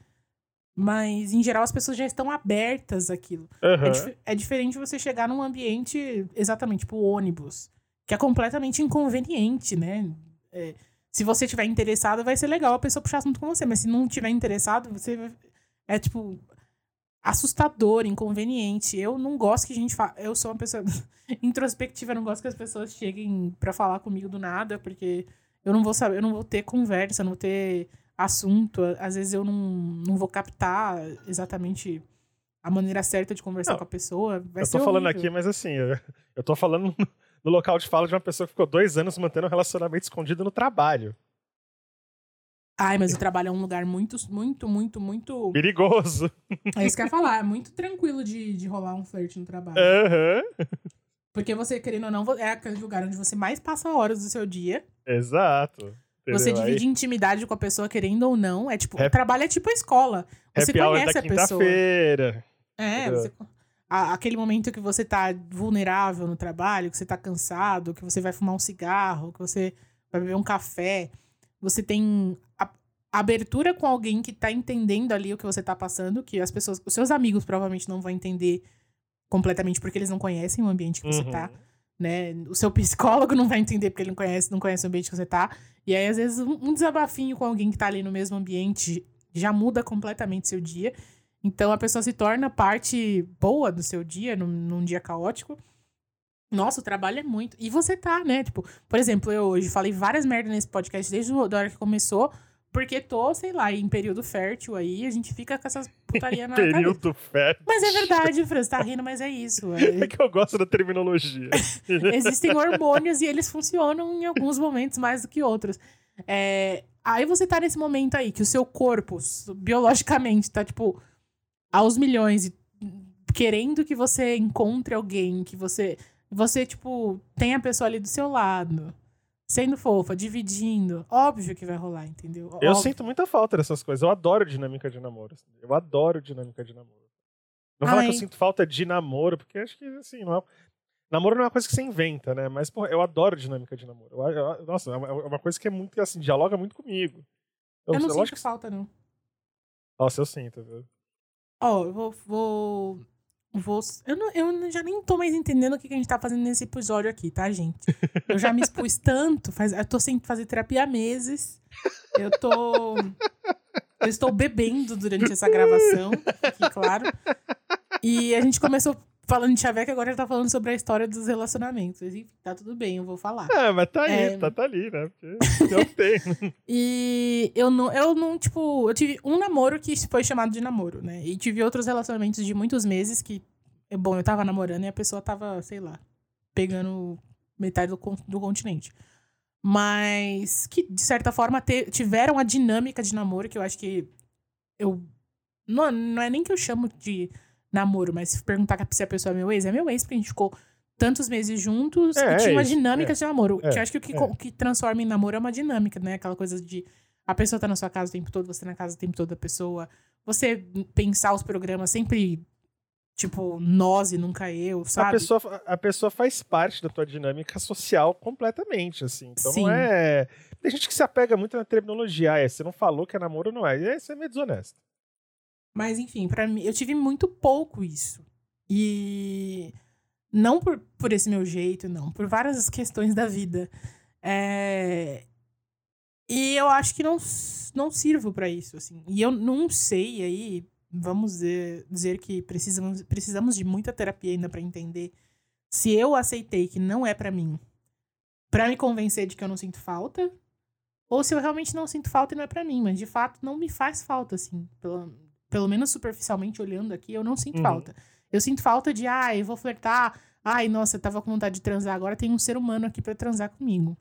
Mas, em geral, as pessoas já estão abertas àquilo. Uhum. É, dif é, diferente você chegar num ambiente, exatamente, tipo ônibus, que é completamente inconveniente, né? É, se você tiver interessado, vai ser legal a pessoa puxar assunto com você, mas se não tiver interessado, você. É tipo, assustador, inconveniente. Eu não gosto que a gente fale. Eu sou uma pessoa introspectiva, eu não gosto que as pessoas cheguem para falar comigo do nada, porque eu não vou saber, eu não vou ter conversa, não vou ter assunto. Às vezes eu não, não vou captar exatamente a maneira certa de conversar não, com a pessoa. Vai eu tô falando aqui, mas assim, eu, eu tô falando no local de fala de uma pessoa que ficou dois anos mantendo um relacionamento escondido no trabalho. Ai, mas o trabalho é um lugar muito, muito, muito, muito. Perigoso. É isso que eu ia falar. É muito tranquilo de, de rolar um flerte no trabalho. Uhum. Porque você, querendo ou não, é aquele lugar onde você mais passa horas do seu dia. Exato. Você entendeu? divide Aí, intimidade com a pessoa, querendo ou não. É tipo, Happy- trabalho é tipo a escola. Você happy conhece da a pessoa. quinta-feira. É, você- aquele momento que você tá vulnerável no trabalho, que você tá cansado, que você vai fumar um cigarro, que você vai beber um café. Você tem a- abertura com alguém que tá entendendo ali o que você tá passando, que as pessoas, os seus amigos provavelmente não vão entender completamente porque eles não conhecem o ambiente que você Uhum. tá né? O seu psicólogo não vai entender porque ele não conhece, não conhece o ambiente que você tá. E aí, às vezes, um um desabafinho com alguém que tá ali no mesmo ambiente já muda completamente seu dia. Então, a pessoa se torna parte boa do seu dia, num, num dia caótico. Nossa, o trabalho é muito. E você tá, né? Tipo, por exemplo, eu hoje falei várias merdas nesse podcast desde da hora que começou, porque tô, sei lá, em período fértil aí, a gente fica com essas putaria na cabeça. Período fértil. Mas é verdade, Fran, você tá rindo, mas é isso. É- É que eu gosto da terminologia. Existem hormônios e eles funcionam em alguns momentos mais do que outros. É, aí você tá nesse momento aí que o seu corpo, biologicamente, tá, tipo, aos milhões e querendo que você encontre alguém, que você, você, tipo, tem a pessoa ali do seu lado, sendo fofa, dividindo. Óbvio que vai rolar, entendeu? Eu Óbvio. sinto muita falta dessas coisas. Eu adoro dinâmica de namoro. assim. Eu adoro dinâmica de namoro. Não falar que eu sinto falta de namoro, porque acho que, assim, não é... namoro não é uma coisa que você inventa, né? Mas, porra, eu adoro dinâmica de namoro. Eu- eu- nossa, é uma, é uma coisa que é muito, assim, dialoga muito comigo. Eu não lógico sinto falta, não. que- Nossa, eu sinto, viu? Ó, eu vou. vou... Vou, eu, não, eu já nem tô mais entendendo o que, que a gente tá fazendo nesse episódio aqui, tá, gente? Eu já me expus tanto, faz, eu tô sem fazer terapia há meses. Eu tô. Eu estou bebendo durante essa gravação, aqui, claro. E a gente começou falando de chaveco, agora já tá falando sobre a história dos relacionamentos. Enfim, tá tudo bem, eu vou falar. É, mas tá aí, É. tá, tá ali, né? Porque eu tenho. E eu não, eu não, tipo, eu tive um namoro que foi chamado de namoro, né? E tive outros relacionamentos de muitos meses que, é bom, eu tava namorando e a pessoa tava, sei lá, pegando metade do, do continente. Mas que, de certa forma, te- tiveram a dinâmica de namoro que eu acho que eu. Não, não é nem que eu chamo de namoro, mas se perguntar se a pessoa é meu ex, é meu ex, porque a gente ficou tantos meses juntos É, e tinha é uma isso, dinâmica é. de namoro. É, que eu acho que o que, é. que transforma em namoro é uma dinâmica, né? Aquela coisa de a pessoa tá na sua casa o tempo todo, você na casa o tempo todo da pessoa. Você pensar os programas sempre, tipo, nós e nunca eu, A sabe? pessoa, a pessoa faz parte da tua dinâmica social completamente, assim. Então Sim. não é. Tem gente que se apega muito na terminologia. Ah, é, você não falou que é namoro, não é. Você é meio desonesto. Mas enfim, para mim, eu tive muito pouco isso. E não por, por esse meu jeito, não, por várias questões da vida. É, E eu acho que não, não sirvo pra isso, assim. E eu não sei aí, vamos dizer, dizer que precisamos, precisamos de muita terapia ainda pra entender se eu aceitei que não é pra mim, pra me convencer de que eu não sinto falta, ou se eu realmente não sinto falta e não é pra mim, mas de fato não me faz falta, assim. Pelo, pelo menos superficialmente olhando aqui, eu não sinto Uhum. falta. Eu sinto falta de, ai, vou flertar, ai, nossa, eu tava com vontade de transar, agora tem um ser humano aqui pra transar comigo,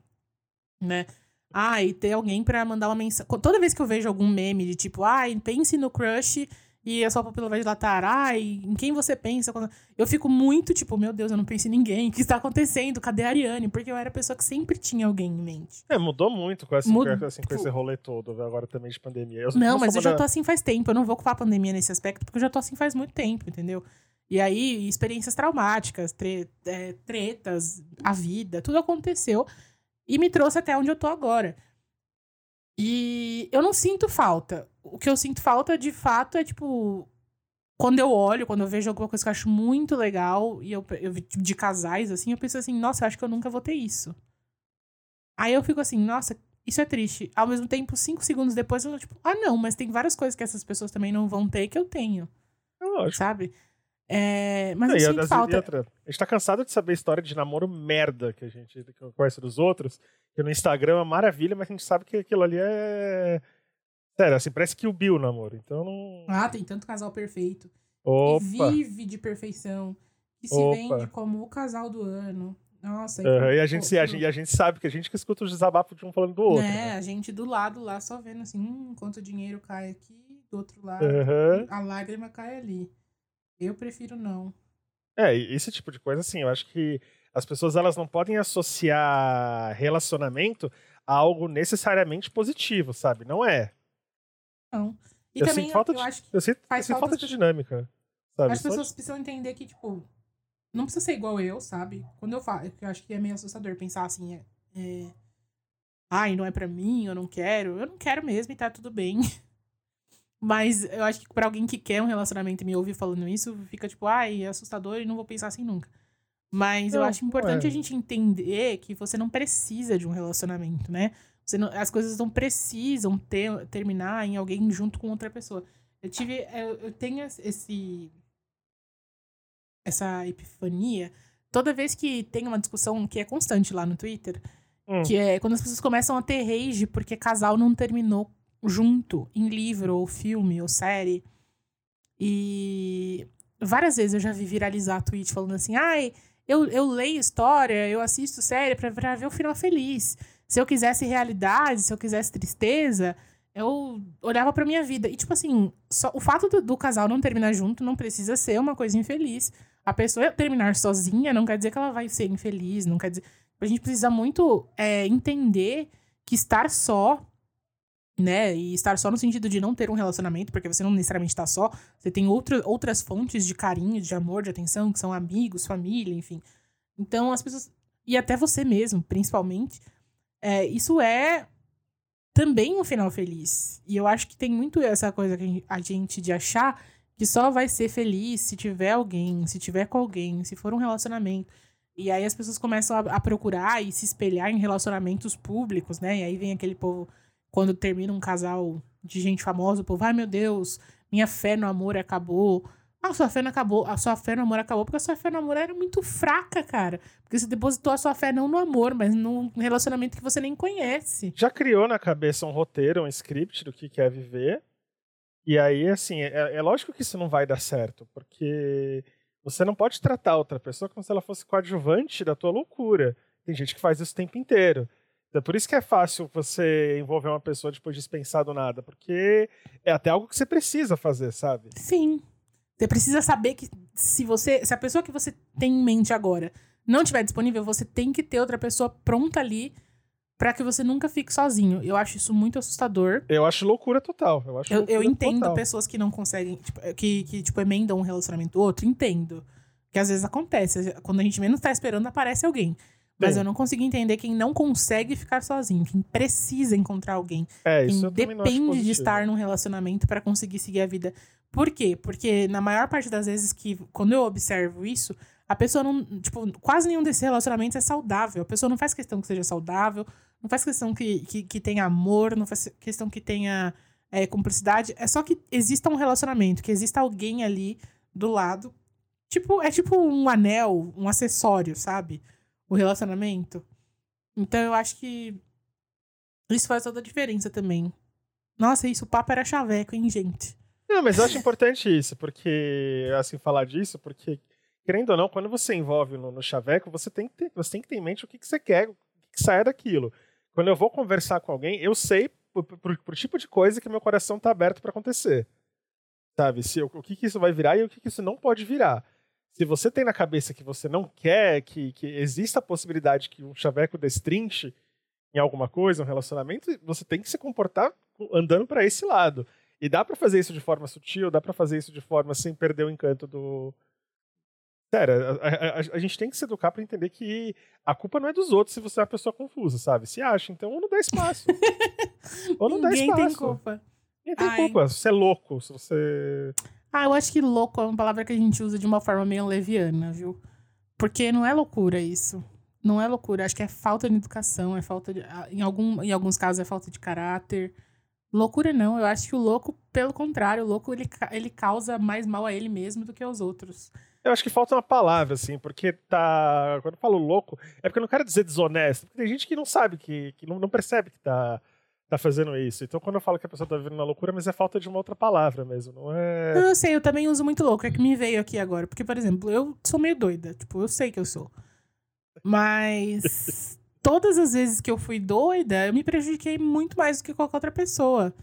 né? Ai, ter alguém pra mandar uma mensagem. Toda vez que eu vejo algum meme de tipo, ai, pense no crush e a sua pupila vai dilatar, ai, em quem você pensa? quando-" Eu fico muito tipo, meu Deus, eu não penso em ninguém, o que está acontecendo? Cadê a Ariane? Porque eu era a pessoa que sempre tinha alguém em mente. É, mudou muito com, esse, Muda- com, assim, com esse rolê todo, agora também de pandemia. Eu Não, mas eu já tô assim faz tempo. Eu não vou culpar a pandemia nesse aspecto, porque eu já tô assim faz muito tempo, entendeu? E aí, experiências traumáticas, tre- é, tretas, a vida, tudo aconteceu e me trouxe até onde eu tô agora. E eu não sinto falta. O que eu sinto falta, de fato, é tipo. Quando eu olho, quando eu vejo alguma coisa que eu acho muito legal, e eu, eu tipo, de casais, assim, eu penso assim, nossa, eu acho que eu nunca vou ter isso. Aí eu fico assim, nossa, isso é triste. Ao mesmo tempo, cinco segundos depois, eu tô tipo, ah, não, mas tem várias coisas que essas pessoas também não vão ter que eu tenho, É lógico. sabe? É, mas Não, eu sinto falta. outra, a gente tá cansado de saber a história de namoro merda que a gente que conhece dos outros. Que no Instagram é maravilha, mas a gente sabe que aquilo ali é. Sério, assim, parece que o Bill namoro. Então não. Ah, tem tanto casal perfeito. Opa! Que vive de perfeição. Que se Opa. vende como o casal do ano. Nossa. Que- e, a gente, a, gente, e a gente sabe que a gente que escuta os desabafos de um falando do outro. né, né? a gente do lado lá só vendo assim, hum, quanto dinheiro cai aqui, do outro lado, a lágrima cai ali. Eu prefiro não. É, esse tipo de coisa, assim, eu acho que as pessoas elas não podem associar relacionamento algo necessariamente positivo, sabe? Não é. Não. E eu também sinto falta eu de, acho que eu sinto, eu faz sinto falta de dinâmica. Sabe? as pessoas precisam entender que, tipo, não precisa ser igual eu, sabe? Quando eu falo, eu acho que é meio assustador pensar assim, é, é, ai, não é pra mim, eu não quero. Eu não quero mesmo e tá tudo bem. Mas eu acho que pra alguém que quer um relacionamento e me ouvir falando isso, fica tipo, ai, é assustador e não vou pensar assim nunca. Mas eu Não, acho não importante é. a gente entender que você não precisa de um relacionamento, né? Não- as coisas não precisam ter, terminar em alguém junto com outra pessoa. Eu tive. Eu, eu tenho esse. Essa epifania. Toda vez que tem uma discussão que é constante lá no Twitter, Hum. que é quando as pessoas começam a ter rage porque casal não terminou junto em livro, ou filme, ou série. E várias vezes eu já vi viralizar tweet falando assim: ai, eu, eu leio história, eu assisto série pra, pra ver o final feliz. Se eu quisesse realidade, se eu quisesse tristeza, eu olhava pra minha vida. E, tipo assim, só, o fato do, do casal não terminar junto não precisa ser uma coisa infeliz. A pessoa terminar sozinha não quer dizer que ela vai ser infeliz, não quer dizer. A gente precisa muito é, entender que estar só, né? E estar só no sentido de não ter um relacionamento, porque você não necessariamente está só, você tem outra, outras fontes de carinho, de amor, de atenção, que são amigos, família, enfim. Então as pessoas. E até você mesmo, principalmente. É, isso é também um final feliz. E eu acho que tem muito essa coisa que a gente de achar que só vai ser feliz se tiver alguém, se tiver com alguém, se for um relacionamento. E aí as pessoas começam a, a procurar e se espelhar em relacionamentos públicos, né? E aí vem aquele povo, quando termina um casal de gente famosa, o povo, ai meu Deus, minha fé no amor acabou. Ah, sua fé não acabou. A sua fé no amor acabou porque a sua fé no amor era muito fraca, cara. Porque você depositou a sua fé não no amor, mas num relacionamento que você nem conhece. Já criou na cabeça um roteiro, um script do que quer viver. E aí, assim, é, é lógico que isso não vai dar certo, porque você não pode tratar outra pessoa como se ela fosse coadjuvante da tua loucura. Tem gente que faz isso o tempo inteiro. Então, por isso que é fácil você envolver uma pessoa depois dispensar do nada, porque é até algo que você precisa fazer, sabe? Sim. Você precisa saber que se você, se a pessoa que você tem em mente agora não estiver disponível, você tem que ter outra pessoa pronta ali pra que você nunca fique sozinho. Eu acho isso muito assustador. Eu acho loucura total. Eu, acho Eu, eu entendo total. pessoas que não conseguem, tipo, que, que tipo, emendam um relacionamento ou outro, entendo. Que às vezes acontece. Quando a gente menos tá esperando, aparece alguém. Mas Sim. eu não consigo entender quem não consegue ficar sozinho, quem precisa encontrar alguém. É, Quem isso eu depende de estar num relacionamento pra conseguir seguir a vida. Por quê? Porque na maior parte das vezes que, quando eu observo isso, a pessoa não. Tipo, quase nenhum desses relacionamentos é saudável. A pessoa não faz questão que seja saudável, não faz questão que, que, que tenha amor, não faz questão que tenha é, cumplicidade. É só que exista um relacionamento, que exista alguém ali do lado. Tipo, é tipo um anel, um acessório, sabe? O relacionamento. Então eu acho que isso faz toda a diferença também. Nossa, isso, o papo era chaveco, hein, gente? Não, mas eu acho importante isso, porque, assim, falar disso, porque, querendo ou não, quando você envolve no, chaveco, você tem, que ter, você tem que ter em mente o que, que você quer, o que, que saia daquilo. Quando eu vou conversar com alguém, eu sei pro tipo de coisa que meu coração tá aberto para acontecer. Sabe? Se, o, o que, que isso vai virar e o que, que isso não pode virar. Se você tem na cabeça que você não quer que, que exista a possibilidade que um chaveco destrinche em alguma coisa, um relacionamento, você tem que se comportar andando para esse lado. E dá pra fazer isso de forma sutil, dá pra fazer isso de forma sem perder o encanto do. Sério, a, a- a- a gente tem que se educar pra entender que a culpa não é dos outros se você é uma pessoa confusa, sabe? Se acha, então ou não dá espaço. ou não Ninguém dá tem espaço. culpa. Ninguém tem Ai. culpa. Se você é louco, se você. Ah, eu acho que louco é uma palavra que a gente usa de uma forma meio leviana, viu? Porque não é loucura isso. Não é loucura. Acho que é falta de educação, é falta de. ah, Em, algum, em alguns casos é falta de caráter. Loucura não. Eu acho que o louco, pelo contrário, o louco ele, ele causa mais mal a ele mesmo do que aos outros. Eu acho que falta uma palavra, assim, porque tá. Quando eu falo louco, é porque eu não quero dizer desonesto, porque tem gente que não sabe, que, que não, não percebe que tá, tá fazendo isso. Então, quando eu falo que a pessoa tá vivendo na loucura, mas é falta de uma outra palavra mesmo, não é. Não, eu sei, eu também uso muito louco. É que me veio aqui agora. Porque, por exemplo, eu sou meio doida. Tipo, eu sei que eu sou. Mas todas as vezes que eu fui doida, eu me prejudiquei muito mais do que qualquer outra pessoa.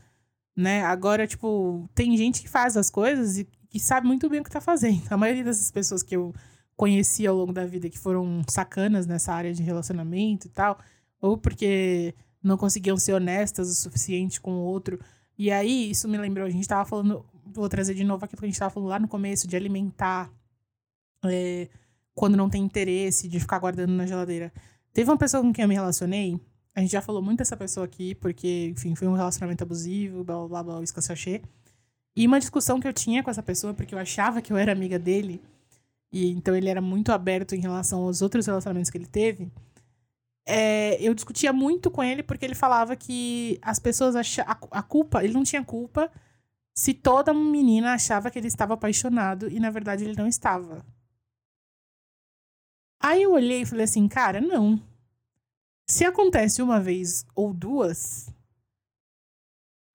Né? Agora, tipo, tem gente que faz as coisas e que sabe muito bem o que tá fazendo. A maioria dessas pessoas que eu conheci ao longo da vida que foram sacanas nessa área de relacionamento e tal, ou porque não conseguiam ser honestas o suficiente com o outro. E aí, isso me lembrou, a gente tava falando, vou trazer de novo aquilo que a gente tava falando lá no começo, de alimentar é, quando não tem interesse, de ficar guardando na geladeira. Teve uma pessoa com quem eu me relacionei, a gente já falou muito dessa pessoa aqui, porque, enfim, foi um relacionamento abusivo, blá blá blá, isso que eu achei. E uma discussão que eu tinha com essa pessoa, porque eu achava que eu era amiga dele, e então ele era muito aberto em relação aos outros relacionamentos que ele teve. É, eu discutia muito com ele porque ele falava que as pessoas achavam. A culpa, ele não tinha culpa se toda menina achava que ele estava apaixonado e na verdade ele não estava. Aí eu olhei e falei assim, cara, não. Se acontece uma vez ou duas,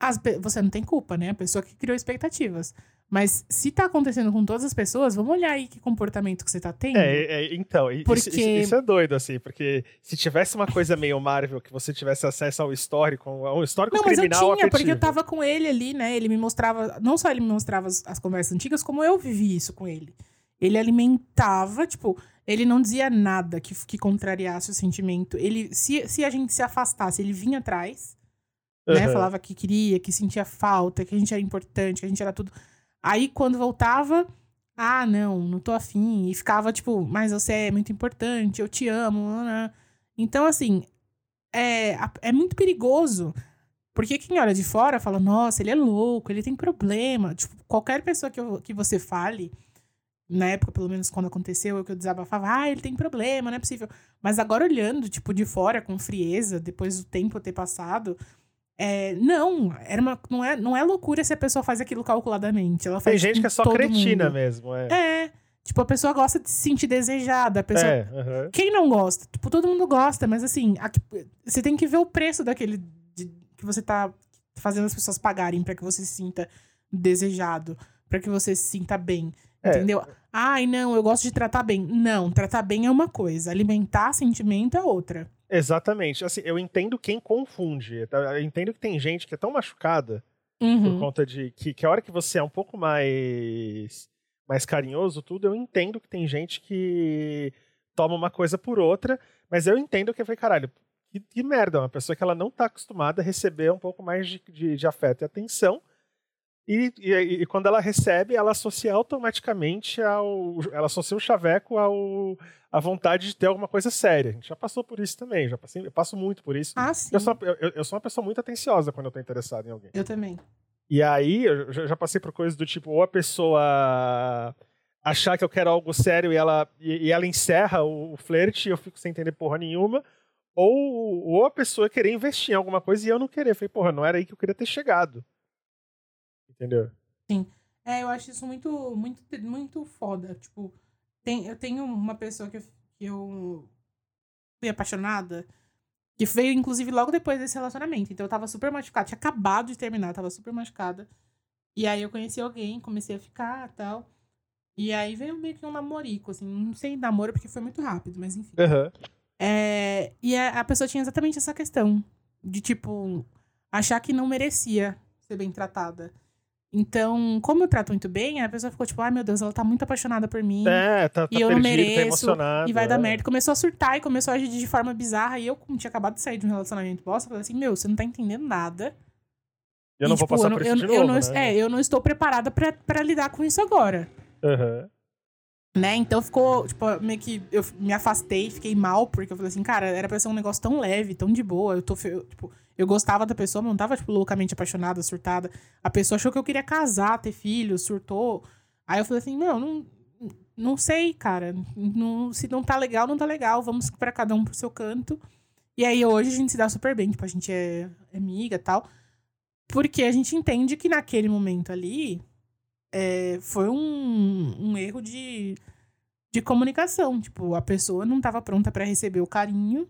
as, você não tem culpa, né? A pessoa que criou expectativas. Mas se tá acontecendo com todas as pessoas, vamos olhar aí que comportamento que você tá tendo. É, é então, porque... isso, isso, isso, é doido, assim, porque se tivesse uma coisa meio Marvel, que você tivesse acesso ao histórico, ao histórico não, criminal Não, mas eu tinha, afetivo. porque eu tava com ele ali, né, ele me mostrava, não só ele me mostrava as, as conversas antigas, como eu vivi isso com ele. Ele alimentava, tipo, ele não dizia nada que, que contrariasse o sentimento. Ele, se, se a gente se afastasse, ele vinha atrás, uhum. né? Falava que queria, que sentia falta, que a gente era importante, que a gente era tudo. Aí, quando voltava, ah, não, não tô afim. E ficava, tipo, mas você é muito importante, eu te amo. Então, assim, é, é muito perigoso. Porque quem olha de fora fala, nossa, ele é louco, ele tem problema. Tipo, qualquer pessoa que, eu, que você fale na época, pelo menos quando aconteceu, eu que eu desabafava, ah, ele tem problema, não é possível. Mas agora olhando, tipo, de fora, com frieza, depois do tempo ter passado, é, não, era uma, não, é, não é loucura se a pessoa faz aquilo calculadamente. Ela faz tem gente que é só cretina mundo. mesmo, é. É. Tipo, a pessoa gosta de se sentir desejada. A pessoa... É, uhum. Quem não gosta? Tipo, todo mundo gosta, mas assim, aqui, você tem que ver o preço daquele de, que você tá fazendo as pessoas pagarem para que você se sinta desejado, para que você se sinta bem. É. Entendeu? Ai, não, eu gosto de tratar bem. Não, tratar bem é uma coisa, alimentar sentimento é outra. Exatamente. Assim, eu entendo quem confunde. Tá? Eu entendo que tem gente que é tão machucada uhum. por conta de que, que a hora que você é um pouco mais mais carinhoso, tudo, eu entendo que tem gente que toma uma coisa por outra, mas eu entendo que foi, caralho, que, que merda, uma pessoa que ela não tá acostumada a receber um pouco mais de, de, de afeto e atenção, e, e, e, quando ela recebe, ela associa automaticamente ao. Ela associa o chaveco ao, à vontade de ter alguma coisa séria. A gente já passou por isso também, já passei, eu passo muito por isso. Ah, sim. Eu sou, eu, eu sou uma pessoa muito atenciosa quando eu tô interessado em alguém. Eu também. E aí, eu já passei por coisas do tipo, ou a pessoa achar que eu quero algo sério e ela, e, e ela encerra o, o flerte e eu fico sem entender porra nenhuma. Ou, ou a pessoa querer investir em alguma coisa e eu não querer. Eu falei, porra, não era aí que eu queria ter chegado. Entendeu? Sim. É, eu acho isso muito, muito, muito foda. Tipo, tem, eu tenho uma pessoa que eu, que eu fui apaixonada, que veio, inclusive, logo depois desse relacionamento. Então eu tava super machucada, tinha acabado de terminar, tava super machucada. E aí eu conheci alguém, comecei a ficar tal. E aí veio meio que um namorico, assim, não sei namoro porque foi muito rápido, mas enfim. Uhum. É, e a, a pessoa tinha exatamente essa questão de, tipo, achar que não merecia ser bem tratada. Então, como eu trato muito bem, a pessoa ficou tipo, ai meu Deus, ela tá muito apaixonada por mim. É, tá, tá e eu perdido, não mereço. Tá e vai é. dar merda. Começou a surtar e começou a agir de forma bizarra. E eu, como tinha acabado de sair de um relacionamento bosta, falei assim, meu, você não tá entendendo nada. Eu não e, vou tipo, passar por isso eu, de novo, eu não, né? É, eu não estou preparada para lidar com isso agora. Uhum. Né? Então ficou, tipo, meio que eu me afastei, fiquei mal, porque eu falei assim, cara, era pra ser um negócio tão leve, tão de boa. Eu tô, eu, tipo, eu gostava da pessoa, mas não tava, tipo, loucamente apaixonada, surtada. A pessoa achou que eu queria casar, ter filhos, surtou. Aí eu falei assim, meu, não, não sei, cara. Não, se não tá legal, não tá legal. Vamos para cada um pro seu canto. E aí hoje a gente se dá super bem, tipo, a gente é, é amiga tal. Porque a gente entende que naquele momento ali é, foi um, um erro de, de comunicação. Tipo, a pessoa não estava pronta para receber o carinho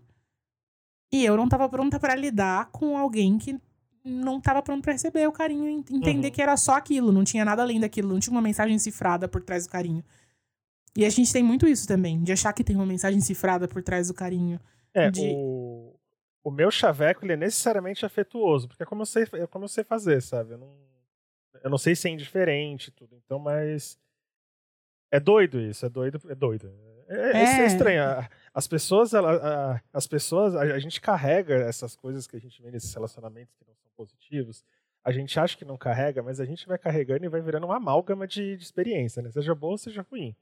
e eu não estava pronta para lidar com alguém que não estava pronto para receber o carinho e entender uhum. que era só aquilo, não tinha nada além daquilo, não tinha uma mensagem cifrada por trás do carinho. E a gente tem muito isso também, de achar que tem uma mensagem cifrada por trás do carinho. É, de... o, o meu chaveco ele é necessariamente afetuoso, porque é como eu sei, é como eu sei fazer, sabe? Eu não eu não sei se é indiferente tudo, então, mas. É doido isso, é doido, é doido. É, é. é, é estranho. A, as pessoas, ela, a, as pessoas, a, gente carrega essas coisas que a gente vê nesses relacionamentos que não são positivos. A gente acha que não carrega, mas a gente vai carregando e vai virando uma amálgama de, de experiência, né? Seja boa ou seja ruim.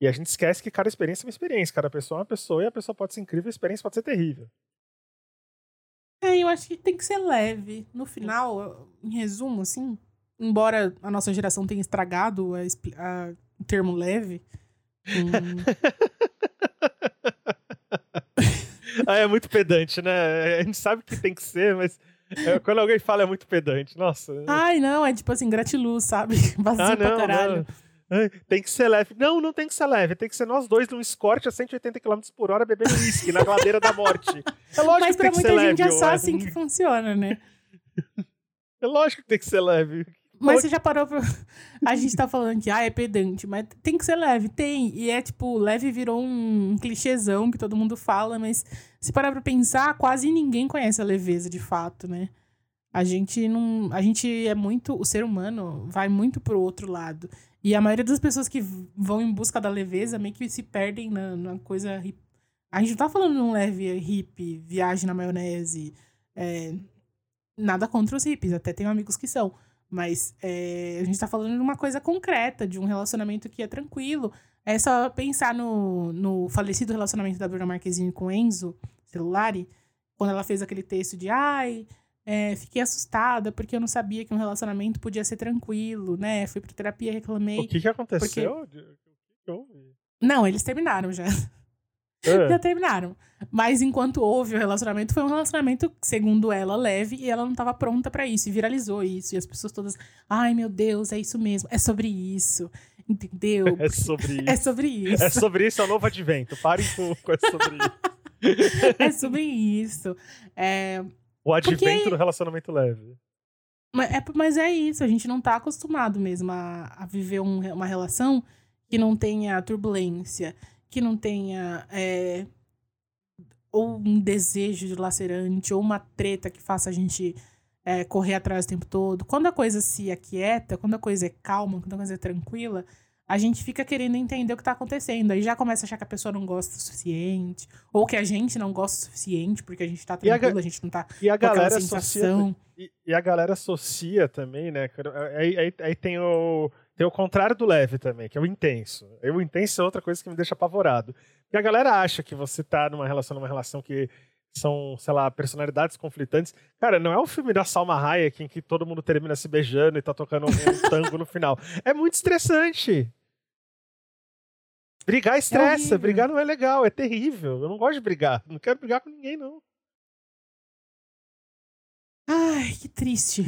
E a gente esquece que cada experiência é uma experiência, cada pessoa é uma pessoa e a pessoa pode ser incrível, a experiência pode ser terrível. É, eu acho que tem que ser leve. No final, em resumo, assim, embora a nossa geração tenha estragado a, a, o termo leve. Hum... ah, é muito pedante, né? A gente sabe que tem que ser, mas é, quando alguém fala é muito pedante. Nossa. Ai, não, é tipo assim, gratiluz, sabe? Vazio ah, não, pra caralho. Não. Tem que ser leve. Não, não tem que ser leve. Tem que ser nós dois num escorte a 180 km por hora bebendo uísque na ladeira da morte. É lógico Mas que tem que ser leve. Pra muita gente é só assim que funciona, né? É lógico que tem que ser leve. Mas você já parou pra... A gente tá falando que, ah, é pedante, mas tem que ser leve. Tem. E é, tipo, leve virou um, um clichêzão que todo mundo fala, mas se parar pra pensar, quase ninguém conhece a leveza, de fato, né? A gente não... A gente é muito... O ser humano vai muito pro outro lado. E a maioria das pessoas que vão em busca da leveza meio que se perdem na, na coisa. A gente não tá falando num leve hippie, viagem na maionese. É, nada contra os hippies, até tenho amigos que são. Mas é, a gente tá falando de uma coisa concreta, de um relacionamento que é tranquilo. É só pensar no, no falecido relacionamento da Bruna Marquezine com Enzo Celulari, quando ela fez aquele texto de ai, é, fiquei assustada porque eu não sabia que um relacionamento podia ser tranquilo, né? Fui pra terapia, reclamei. O que que aconteceu? Porque... O que houve? Não, eles terminaram já. É. Já terminaram. Mas enquanto houve o relacionamento, foi um relacionamento, segundo ela, leve, e ela não estava pronta para isso, e viralizou isso. E as pessoas todas, ai meu Deus, é isso mesmo, é sobre isso. Entendeu? É sobre isso. É sobre isso. É sobre isso, é o novo advento. Parem com, com é sobre isso. é sobre isso. É, o advento Porque... do relacionamento leve. Mas é, mas é isso, a gente não tá acostumado mesmo a, a viver um, uma relação que não tenha turbulência, que não tenha é, ou um desejo lacerante, ou uma treta que faça a gente é, correr atrás o tempo todo. Quando a coisa se aquieta, quando a coisa é calma, quando a coisa é tranquila, a gente fica querendo entender o que tá acontecendo. Aí já começa a achar que a pessoa não gosta o suficiente, ou que a gente não gosta o suficiente, porque a gente tá tranquilo, a, a, gente não tá e a galera. Associa, e, e, a galera associa também, né? Aí, aí, aí, tem, o, tem o contrário do leve também, que é o intenso. E o intenso é outra coisa que me deixa apavorado. Porque a galera acha que você tá numa relação, numa relação que são, sei lá, personalidades conflitantes. Cara, não é um filme da Salma Hayek em que todo mundo termina se beijando e tá tocando um tango no final. É muito estressante. Brigar estressa, é brigar não é legal, é terrível. Eu não gosto de brigar, não quero brigar com ninguém, não. Ai, que triste.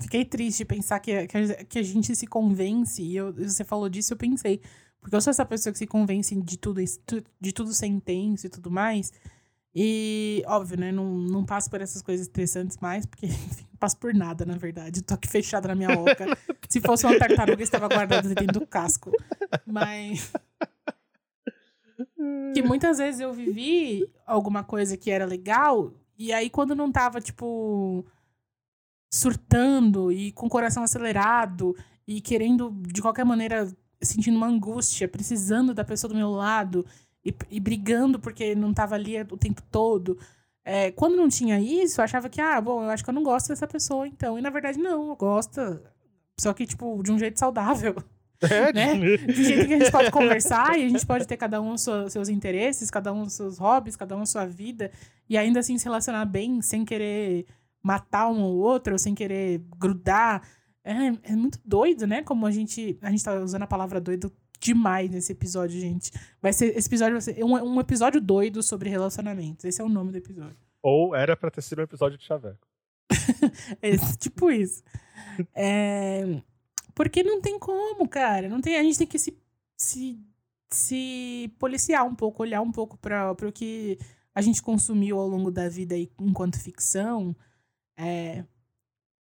Fiquei triste de pensar que, que, a, gente se convence, e eu, você falou disso, eu pensei. Porque eu sou essa pessoa que se convence de tudo, de tudo ser intenso e tudo mais. E, óbvio, né? Não, não passo por essas coisas estressantes mais, porque, enfim, não passo por nada, na verdade. tô aqui fechada na minha boca. Se fosse uma tartaruga, estava guardada dentro do casco. Mas que muitas vezes eu vivi alguma coisa que era legal, e aí quando não tava, tipo, surtando e com o coração acelerado e querendo, de qualquer maneira, sentindo uma angústia, precisando da pessoa do meu lado e, e brigando porque não tava ali o tempo todo. É, quando não tinha isso, eu achava que, ah, bom, eu acho que eu não gosto dessa pessoa, então. E na verdade, não, eu gosto. Só que, tipo, de um jeito saudável. É, né? De jeito que a gente pode conversar e a gente pode ter cada um sua, seus interesses, cada um seus hobbies, cada um sua vida, e ainda assim se relacionar bem, sem querer matar um ou outro, ou sem querer grudar. É, é muito doido, né? Como a gente. A gente tá usando a palavra doido demais nesse episódio, gente. Vai ser. Esse episódio vai ser um, um episódio doido sobre relacionamentos. Esse é o nome do episódio. Ou era pra ter sido um episódio de Chaveco. Esse, tipo isso. É. Porque não tem como, cara. Não tem, a gente tem que se, se, se policiar um pouco, olhar um pouco para o que a gente consumiu ao longo da vida aí, enquanto ficção. É,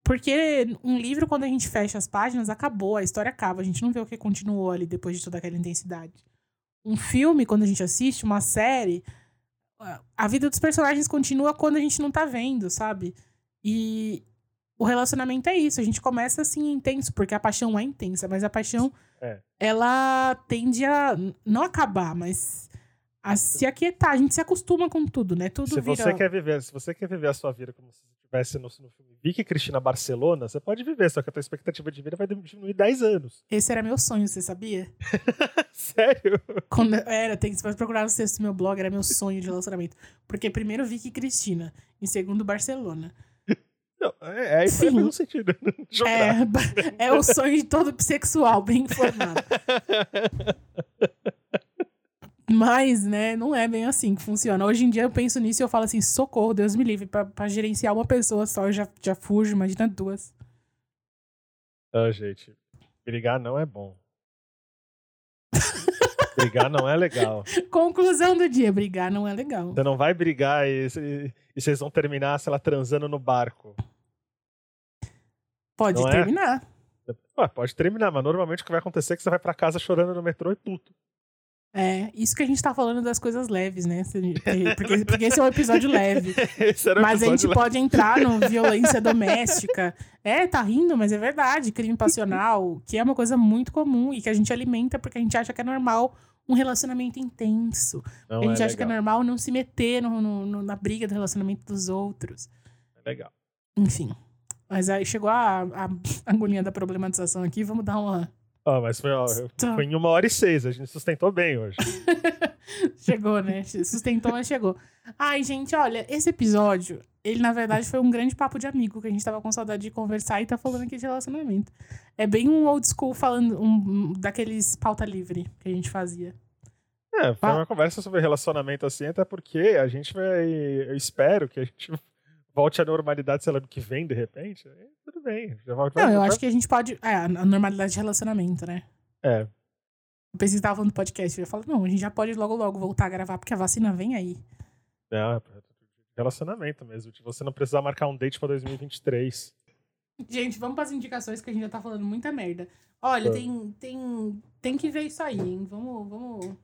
porque um livro, quando a gente fecha as páginas, acabou, a história acaba. A gente não vê o que continuou ali depois de toda aquela intensidade. Um filme, quando a gente assiste, uma série, a vida dos personagens continua quando a gente não tá vendo, sabe? E, o relacionamento é isso. A gente começa assim intenso, porque a paixão é intensa, mas a paixão, é. ela tende a não acabar, mas a se aquietar. A gente se acostuma com tudo, né? Tudo Se vira... você quer viver, se você quer viver a sua vida como se estivesse no, no filme Vicky Cristina Barcelona, você pode viver, só que a tua expectativa de vida vai diminuir 10 anos. Esse era meu sonho, você sabia? Sério? Quando era, tem, você pode procurar no texto do meu blog, era meu sonho de relacionamento. Porque primeiro Vicky Cristina, em segundo Barcelona. Não, é, é, Sim. faz um sentido. Geográfico. É, é o sonho de todo bissexual, bem informado. Mas, né, não é bem assim que funciona. Hoje em dia eu penso nisso e eu falo assim, socorro, Deus me livre, pra, pra gerenciar uma pessoa só eu já, já fujo, imagina duas. Ah, gente, brigar não é bom. brigar não é legal. Conclusão do dia, brigar não é legal. Você não vai brigar e, e- e vocês vão terminar, sei lá, transando no barco. Pode não é? terminar. Ué, pode terminar, mas normalmente o que vai acontecer é que você vai pra casa chorando no metrô e puto. É, isso que a gente tá falando das coisas leves, né? Porque, porque- esse é um episódio leve. O Mas a gente episódio lá. pode entrar no violência doméstica. É, tá rindo, mas é verdade. Crime passional, que é uma coisa muito comum e que a gente alimenta porque a gente acha que é normal um relacionamento intenso. Não a gente é acha que é legal, normal não se meter no- no- na briga do relacionamento dos outros. é legal. Enfim. Mas aí chegou a, a agonia da problematização aqui. Vamos dar uma. Ó, mas foi, ó, foi em uma hora e seis, a gente sustentou bem hoje. Chegou, né? Sustentou, mas chegou. Ai, gente, olha, esse episódio, ele na verdade foi um grande papo de amigo que a gente tava com saudade de conversar e tá falando aqui de relacionamento. É bem um old school falando um, um daqueles pauta livre que a gente fazia. É, foi Ah. uma conversa sobre relacionamento assim, até porque a gente vai. Eu espero que a gente volte à normalidade, sei lá, que vem, de repente. Tudo bem. Já vai, Não, eu acho que a gente pode. É, a normalidade de relacionamento, né? É, Eu pensei que você tava falando do podcast. Eu ia falar, não, a gente já pode logo, logo voltar a gravar, porque a vacina vem aí. é, relacionamento mesmo. De você não precisar marcar um date pra 2023. Gente, vamos pras indicações que a gente já tá falando muita merda. Olha, Tá. tem, tem, tem que ver isso aí, hein? Vamos, vamos.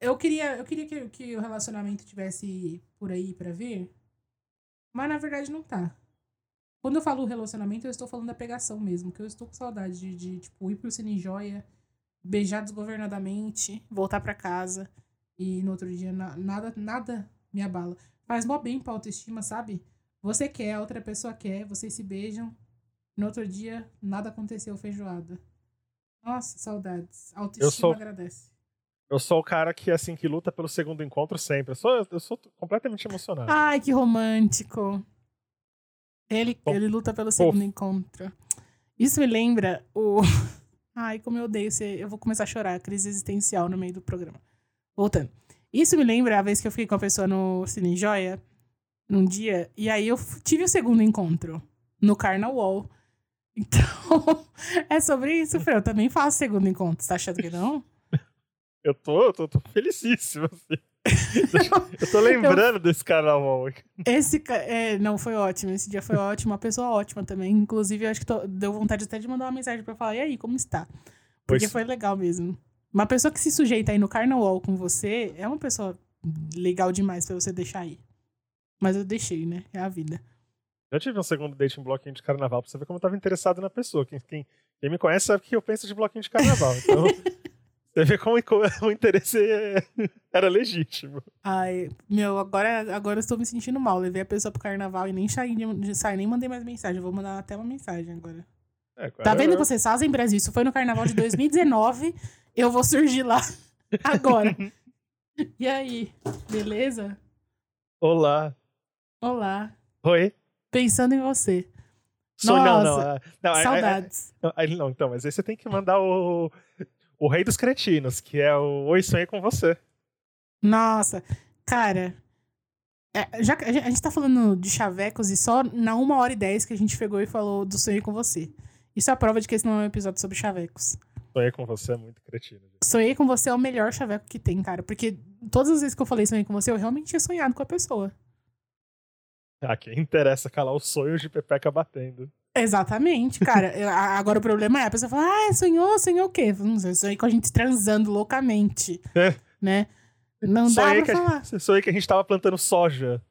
Eu queria, eu queria que, que o relacionamento tivesse por aí pra ver, mas na verdade não tá. Quando eu falo relacionamento, eu estou falando da pegação mesmo, que eu estou com saudade de, de tipo, ir pro Cine Joia, beijar desgovernadamente, voltar pra casa e no outro dia na- nada, nada me abala. Faz mó bem pra autoestima, sabe? Você quer, a outra pessoa quer, vocês se beijam. No outro dia, nada aconteceu, feijoada. Nossa, saudades. Autoestima Eu sou- agradece. Eu sou o cara que, assim, que luta pelo segundo encontro sempre. Eu sou, eu sou completamente emocionado. Ai, que romântico. Ele, Bom, ele luta pelo segundo encontro. Isso me lembra o. Ai, como eu odeio ser. Eu vou começar a chorar, crise existencial no meio do programa. Voltando. Isso me lembra a vez que eu fiquei com a pessoa no Cine Joia, num dia, e aí eu tive o segundo encontro no Carnaval. Então, é sobre isso, Fê. Eu também faço segundo encontro. Você tá achando que não? Eu tô, eu tô, tô felicíssimo, assim. eu tô lembrando desse carnaval. Esse. É, não, foi ótimo. Esse dia foi ótimo. Uma pessoa ótima também. Inclusive, eu acho que tô- deu vontade até de mandar uma mensagem pra falar: e aí, como está? Porque Pois- foi legal mesmo. Uma pessoa que se sujeita aí no carnaval com você é uma pessoa legal demais pra você deixar aí. Mas eu deixei, né? É a vida. Já tive um segundo date em bloquinho de carnaval pra você ver como eu tava interessado na pessoa. Quem, quem, quem me conhece sabe que eu penso de bloquinho de carnaval. Então, você vê como o interesse é- era legítimo. Ai, meu, agora, agora eu estou me sentindo mal. Levei a pessoa pro carnaval e nem saí, saí, nem mandei mais mensagem. Eu vou mandar até uma mensagem agora. É, Tá vendo eu- que vocês fazem, Brasil? Isso foi no carnaval de 2019. eu vou surgir lá agora. E aí, beleza? Olá. Olá. Oi. Pensando em você. Sou, não, não. Nossa, ah, não, aí- Saudades. aí- não, então, mas aí você tem que mandar o, o Rei dos Cretinos, que é o Oi, sonhei com você. Nossa, cara. é, já a gente- tá falando de chavecos e só na uma hora e dez que a gente pegou e falou do sonho com você. Isso é a prova de que esse não é um episódio sobre chavecos. Sonhei com você é muito cretino. gente. Sonhei com você é o melhor chaveco que tem, cara. Porque todas as vezes que eu falei sonhei com você, eu realmente tinha sonhado com a pessoa. Ah, quem interessa calar os sonhos de Pepeca batendo. Exatamente, cara. A- Agora o problema é a pessoa fala, ah, sonhou, sonhou o quê? Não sei, sonhei com a gente transando loucamente, É. né? Não sonhei dá que pra a, falar. gente- sonhei que a gente tava plantando soja.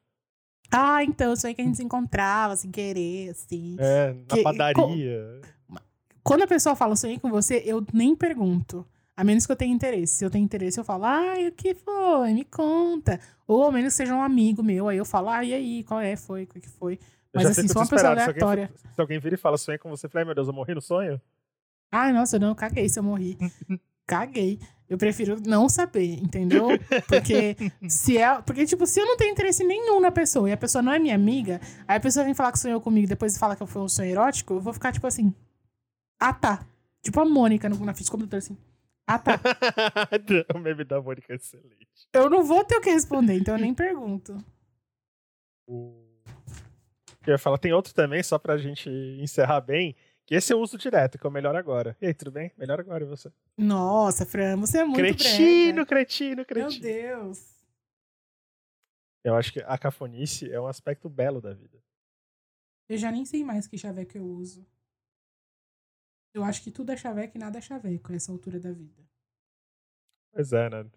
Ah, então, sonhei que a gente se encontrava sem querer, assim. É, na Que- padaria. Quando a pessoa fala sonhei com você, eu nem pergunto. A menos que eu tenha interesse. Se eu tenho interesse, eu falo, ai, o que foi? Me conta. Ou ao menos seja um amigo meu, aí eu falo, ah, e aí, qual é? Foi? O que foi? Mas assim, sou uma pessoa aleatória. Se alguém, se alguém vira e fala, sonhei com você, eu falei, ai meu Deus, eu morri no sonho? Ai, nossa, não, caguei se eu morri. caguei. Eu prefiro não saber, entendeu? Porque se é. Porque, tipo, se eu não tenho interesse nenhum na pessoa e a pessoa não é minha amiga, aí a pessoa vem falar que sonhou comigo e depois fala que foi um sonho erótico, eu vou ficar, tipo assim. Ah, tá. Tipo a Mônica no, na ficha computador, assim. Ah, tá. o meme da Mônica é excelente. Eu não vou ter o que responder, então eu nem pergunto. O... Eu ia falar, tem outro também, só pra gente encerrar bem, que esse eu uso direto, que é o melhor agora. E aí, tudo bem? Melhor agora, e você? Nossa, Fran, você é muito Cretino, brega. cretino, cretino. Meu Deus. Eu acho que a cafonice é um aspecto belo da vida. Eu já nem sei mais que chaveco eu uso. Eu acho que tudo é chaveco e nada é chaveco a essa altura da vida. Pois é, né?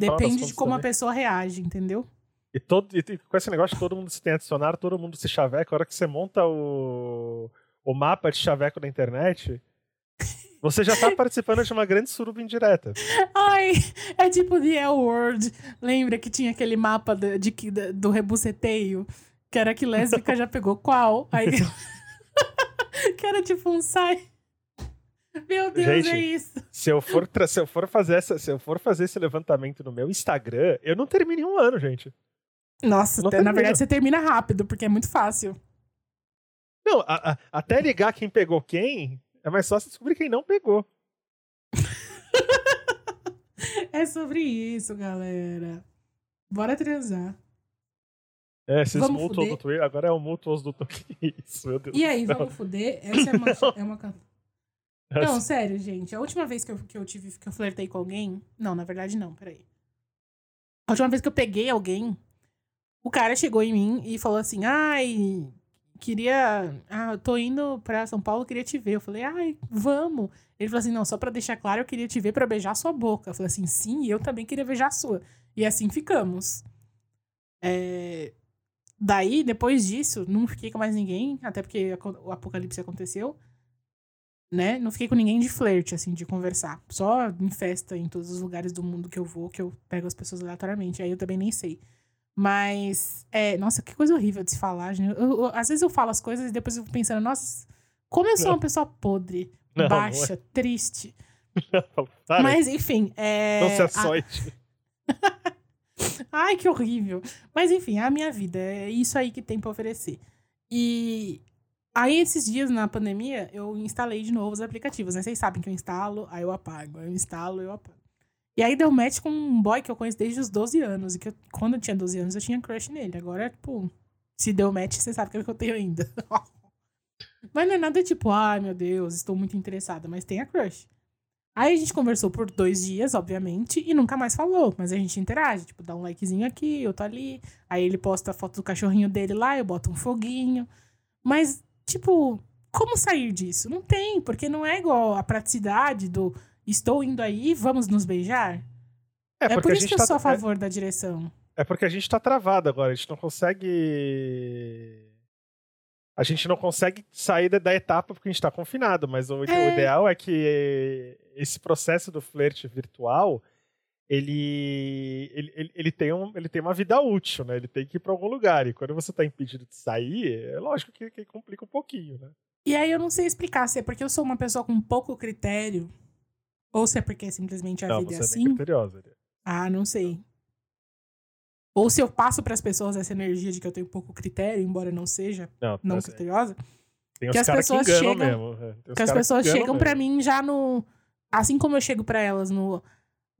Depende de como também. a pessoa reage, entendeu? E, todo, e com esse negócio todo mundo se tem adicionado, todo mundo se chaveca. A hora que você monta o, o mapa de chaveco na internet, você já tá participando de uma grande suruba indireta. Ai, é tipo The L World. Lembra que tinha aquele mapa de, de, de do rebuceteio? Que era que lésbica já pegou qual? Aí. que era tipo um sai. Meu Deus, Gente, é isso. Se eu, for se, eu for fazer essa, se eu for fazer esse levantamento no meu Instagram, eu não termino em um ano, gente. Nossa, até, na verdade você termina rápido, porque é muito fácil. Não, a, a, até ligar quem pegou quem, é mais fácil descobrir quem não pegou. é sobre isso, galera. Bora transar. É, esses mútuos do Twitter, agora é o mútuos do Twitter. Isso, meu Deus E aí, vamos fuder? Essa é uma, é uma Não, sério, gente. A última vez que eu, que eu tive que eu flertei com alguém. Não, na verdade, não, peraí. A última vez que eu peguei alguém, o cara chegou em mim e falou assim: ai, queria. Ah, tô indo pra São Paulo, queria te ver. Eu falei, ai, vamos. Ele falou assim: não, só pra deixar claro, eu queria te ver pra beijar sua boca. Eu falei assim: sim, eu também queria beijar a sua. E assim ficamos. É... Daí, depois disso, não fiquei com mais ninguém, até porque o apocalipse aconteceu. Né? Não fiquei com ninguém de flerte, assim, de conversar. Só em festa, em todos os lugares do mundo que eu vou, que eu pego as pessoas aleatoriamente. Aí eu também nem sei. Mas, é, nossa, que coisa horrível de se falar, gente. Eu, eu, às vezes eu falo as coisas e depois eu fico pensando, nossa, como eu sou não. uma pessoa podre, não, baixa, não é. triste. Mas, enfim. É, não se açoite. A... Ai, que horrível. Mas, enfim, é a minha vida. É isso aí que tem pra oferecer. E aí, esses dias na pandemia, eu instalei de novo os aplicativos, né? Vocês sabem que eu instalo, aí eu apago. Eu instalo, eu apago. E aí deu match com um boy que eu conheço desde os 12 anos. E que eu, quando eu tinha 12 anos, eu tinha crush nele. Agora, tipo, se deu match, você sabe que é o que eu tenho ainda. mas não é nada tipo, ai meu Deus, estou muito interessada. Mas tem a crush. Aí a gente conversou por dois dias, obviamente, e nunca mais falou. Mas a gente interage, tipo, dá um likezinho aqui, eu tô ali. Aí ele posta a foto do cachorrinho dele lá, eu boto um foguinho. Mas, tipo, como sair disso? Não tem, porque não é igual a praticidade do estou indo aí, vamos nos beijar? É, é por isso que eu tá... sou a favor é... da direção. É porque a gente tá travado agora, a gente não consegue. A gente não consegue sair da, etapa porque a gente tá confinado, mas o, é... o ideal é que esse processo do flerte virtual ele, ele, ele, ele, tem um, ele tem uma vida útil, né? Ele tem que ir para algum lugar. E quando você tá impedido de sair, é lógico que, que complica um pouquinho, né? E aí eu não sei explicar se é porque eu sou uma pessoa com pouco critério ou se é porque simplesmente a não, vida é assim. É criteriosa. Ah, não sei. Ou se eu passo para as pessoas essa energia de que eu tenho pouco critério, embora não seja não, não criteriosa. Tem que as pessoas que chegam, mesmo. É, que as pessoas que chegam para mim já no assim como eu chego para elas no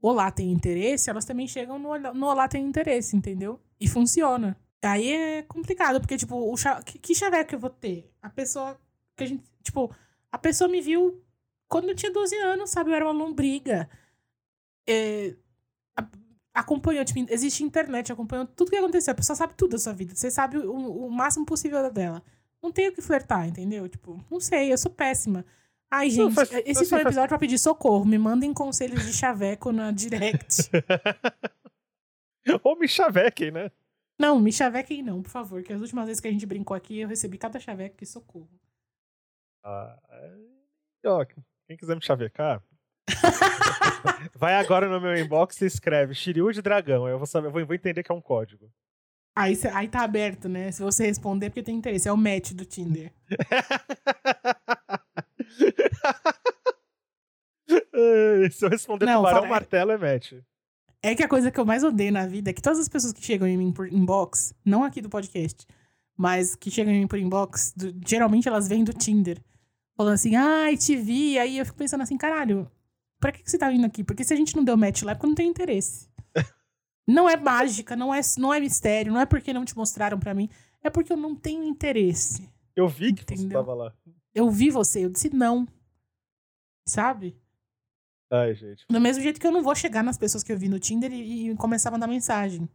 Olá tem interesse, elas também chegam no, no Olá tem interesse, entendeu? E funciona. Aí é complicado, porque, tipo, o que, que chaveco que eu vou ter? A pessoa que a gente. Tipo, a pessoa me viu quando eu tinha 12 anos, sabe? Eu era uma lombriga. É, acompanhou, tipo, existe internet, acompanhou tudo que aconteceu. A pessoa sabe tudo da sua vida. Você sabe o, o máximo possível dela. Não tenho que flertar, entendeu? Tipo, não sei, eu sou péssima. Ai, gente, faz, esse foi um episódio faz... pra pedir socorro. Me mandem conselhos de chaveco na direct. Ou me chavequem, né? Não, me chavequem não, por favor. Que as últimas vezes que a gente brincou aqui, eu recebi cada chaveco e socorro. Ah, é... Ó, quem quiser me chavecar. Vai agora no meu inbox e escreve Shiryu de dragão. Eu vou saber, eu vou, entender que é um código. Aí, cê- aí tá aberto, né? Se você responder, é porque tem interesse. É o match do Tinder. Se eu responder Não, tubarão, fala- martelo é match. É que a coisa que eu mais odeio na vida é que todas as pessoas que chegam em mim por inbox, não aqui do podcast, mas que chegam em mim por inbox, do- geralmente elas vêm do Tinder. Falando assim, ai, te vi. Aí eu fico pensando assim, caralho, pra que, que você tá vindo aqui? Porque se a gente não deu match lá é porque não tem interesse. não é mágica, não é, não é mistério, não é porque não te mostraram pra mim, é porque eu não tenho interesse. Eu vi que você Entendeu? tava lá. Eu vi você, eu disse não. Sabe? Ai, gente. Do mesmo jeito que eu não vou chegar nas pessoas que eu vi no Tinder e, e começar a mandar mensagem.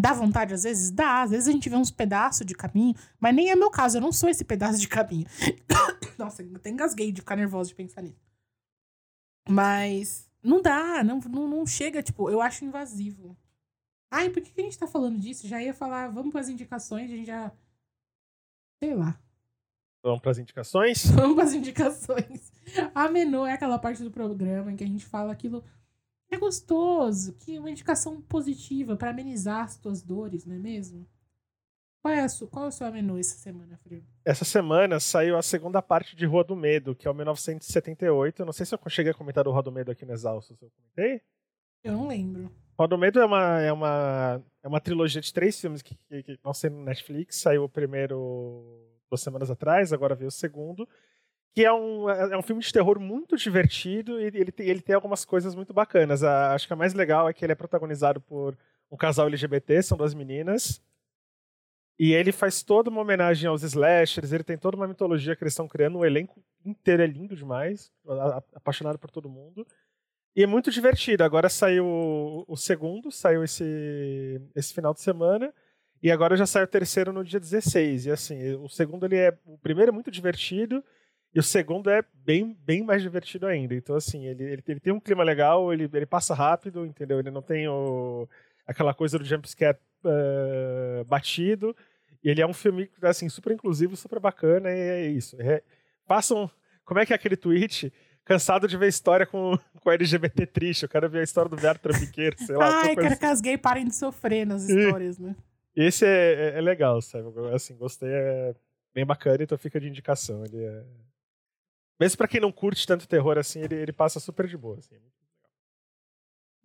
Dá vontade às vezes? Dá. Às vezes a gente vê uns pedaços de caminho, mas nem é meu caso, eu não sou esse pedaço de caminho. Nossa, eu até engasguei de ficar nervosa de pensar nisso. Mas não dá, não, não, não chega, tipo, eu acho invasivo. Ai, por que que a gente tá falando disso? Já ia falar, vamos pras indicações, a gente já. Sei lá. Vamos pras indicações? Vamos para as indicações. A menu é aquela parte do programa em que a gente fala aquilo é gostoso, que é uma indicação positiva para amenizar as tuas dores, não é mesmo? Qual é, a sua, qual é o seu menu essa semana, Frio? Essa semana saiu a segunda parte de Rua do Medo, que é o 1978. Eu não sei se eu cheguei a comentar do Rua do Medo aqui no Exausto. Se eu comentei? Eu não lembro. Rua do Medo é uma, é uma, é uma trilogia de três filmes que, que, que vão ser no Netflix. Saiu o primeiro duas semanas atrás, agora veio o segundo. Que é um, é um filme de terror muito divertido e ele tem, ele tem algumas coisas muito bacanas. A- acho que a mais legal é que ele é protagonizado por um casal LGBT, são duas meninas. E ele faz toda uma homenagem aos slashers, ele tem toda uma mitologia que eles estão criando, o elenco inteiro é lindo demais, apaixonado por todo mundo. E é muito divertido. Agora saiu o, o segundo, saiu esse, esse final de semana, e agora já sai o terceiro no dia 16. E assim, o segundo ele é. O primeiro é muito divertido, e o segundo é bem, bem mais divertido ainda. Então, assim, ele, ele, ele tem um clima legal, ele, ele passa rápido, entendeu? Ele não tem o, aquela coisa do jumpscare eh, batido. E ele é um filme, assim, super inclusivo, super bacana, e é isso. É, façam. Como é que é aquele tweet? Cansado de ver história com, com LGBT triste. Eu quero ver a história do viado trambiqueiro, sei lá. Ai, quero assim. que as gays parem de sofrer nas histórias, né? Esse é, é- é legal, sabe? Assim, gostei, é bem bacana, então fica de indicação. Ele é... Mesmo pra quem não curte tanto terror assim, ele, ele passa super de boa. Assim.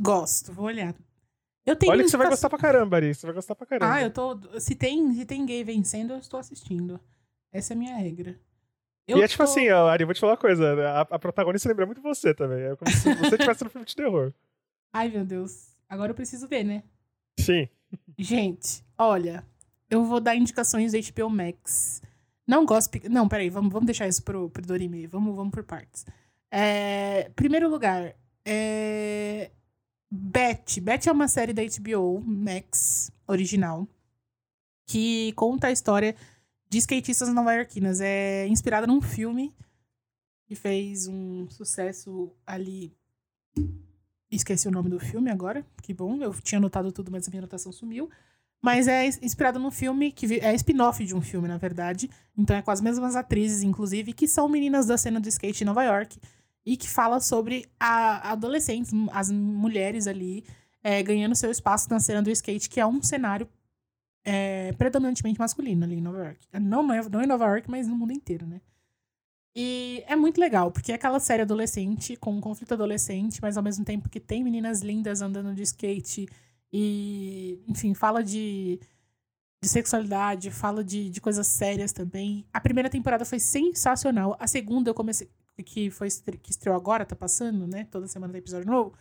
Gosto, vou olhar. Eu tenho Olha que você vai gostar pra caramba, Ari. Você vai gostar pra caramba. Ah, eu tô. Se tem, se tem gay vencendo, eu estou assistindo. Essa é a minha regra. Eu e é tipo tô- assim, ó, Ari, vou te falar uma coisa. né? A, a protagonista lembra muito você também. É como se você estivesse no filme de terror. Ai, meu Deus. Agora eu preciso ver, né? Sim. Gente, olha, eu vou dar indicações do HBO Max. Não gosto. Não, peraí, vamos, vamos deixar isso pro, pro Dorime. Vamos, vamos por partes. É, primeiro lugar, é. Beth. Beth é uma série da HBO Max original que conta a história de skatistas nova-iorquinas. É inspirada num filme que fez um sucesso ali. Esqueci o nome do filme agora. Que bom, eu tinha anotado tudo, mas a minha anotação sumiu. Mas é ins- inspirado num filme que é spin-off de um filme, na verdade. Então é com as mesmas atrizes, inclusive, que são meninas da cena do skate em Nova York. E que fala sobre a adolescentes, as mulheres ali, é, ganhando seu espaço na cena do skate, que é um cenário é, predominantemente masculino ali em Nova York. Não é- não em Nova York, mas no mundo inteiro, né? E é muito legal, porque é aquela série adolescente, com um conflito adolescente, mas ao mesmo tempo que tem meninas lindas andando de skate e, enfim, fala de, de sexualidade, fala de, de coisas sérias também. A primeira temporada foi sensacional. A segunda eu comecei, que foi que estreou agora, tá passando, né? Toda semana tem episódio novo.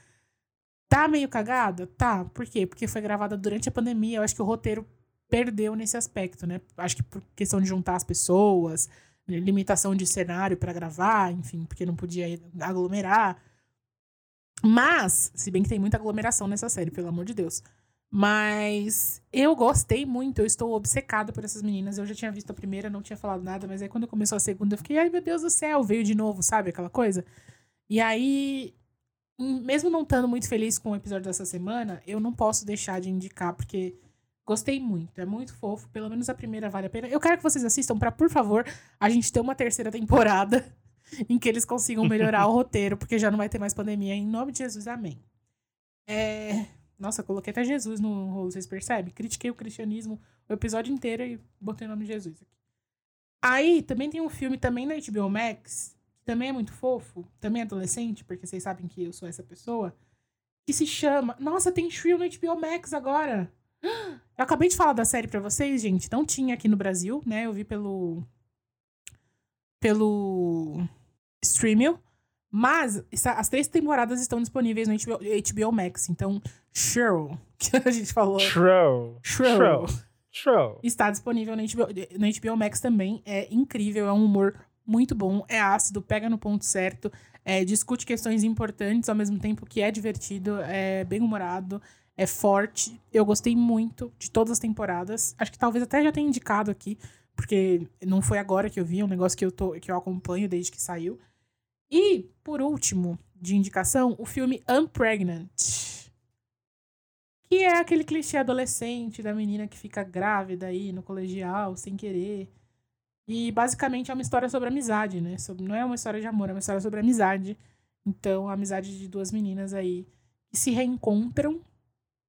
Tá meio cagada? Tá. Por quê? Porque foi gravada durante a pandemia. Eu acho que o roteiro perdeu nesse aspecto, né? Acho que por questão de juntar as pessoas, limitação de cenário pra gravar, enfim, porque não podia aglomerar. Mas, se bem que tem muita aglomeração nessa série, pelo amor de Deus. Mas eu gostei muito, eu estou obcecada por essas meninas. Eu já tinha visto a primeira, não tinha falado nada, mas aí quando começou a segunda, eu fiquei, ai meu Deus do céu, veio de novo, sabe? Aquela coisa. E aí, hum, mesmo não estando muito feliz com o episódio dessa semana, eu não posso deixar de indicar, porque gostei muito, é muito fofo. Pelo menos a primeira vale a pena. Eu quero que vocês assistam pra, por favor, a gente ter uma terceira temporada. em que eles consigam melhorar o roteiro, porque já não vai ter mais pandemia. Em nome de Jesus, amém. É... Nossa, coloquei até Jesus no rolo, vocês percebem? Critiquei o cristianismo o episódio inteiro e botei o nome de Jesus aqui. Aí, também tem um filme também na HBO Max, que também é muito fofo, também é adolescente, porque vocês sabem que eu sou essa pessoa, que se chama... Nossa, tem Shrill no HBO Max agora! Eu acabei de falar da série pra vocês, gente. Não tinha aqui no Brasil, né? Eu vi pelo. Pelo. Streaming. Mas as três temporadas estão disponíveis no HBO, HBO Max. Então, Cheryl, que a gente falou. Shrill. Shrill. Shrill. Está disponível no HBO, no HBO Max também. É incrível, é um humor muito bom, é ácido, pega no ponto certo, é, discute questões importantes ao mesmo tempo que é divertido, é bem humorado é forte. Eu gostei muito de todas as temporadas. Acho que talvez até já tenha indicado aqui, porque não foi agora que eu vi, é um negócio que eu, tô, que eu acompanho desde que saiu. E, por último, de indicação, o filme Unpregnant. Que é aquele clichê adolescente da menina que fica grávida aí no colegial, sem querer. E basicamente é uma história sobre amizade, né? Sobre, não é uma história de amor, é uma história sobre amizade. Então, a amizade de duas meninas aí que se reencontram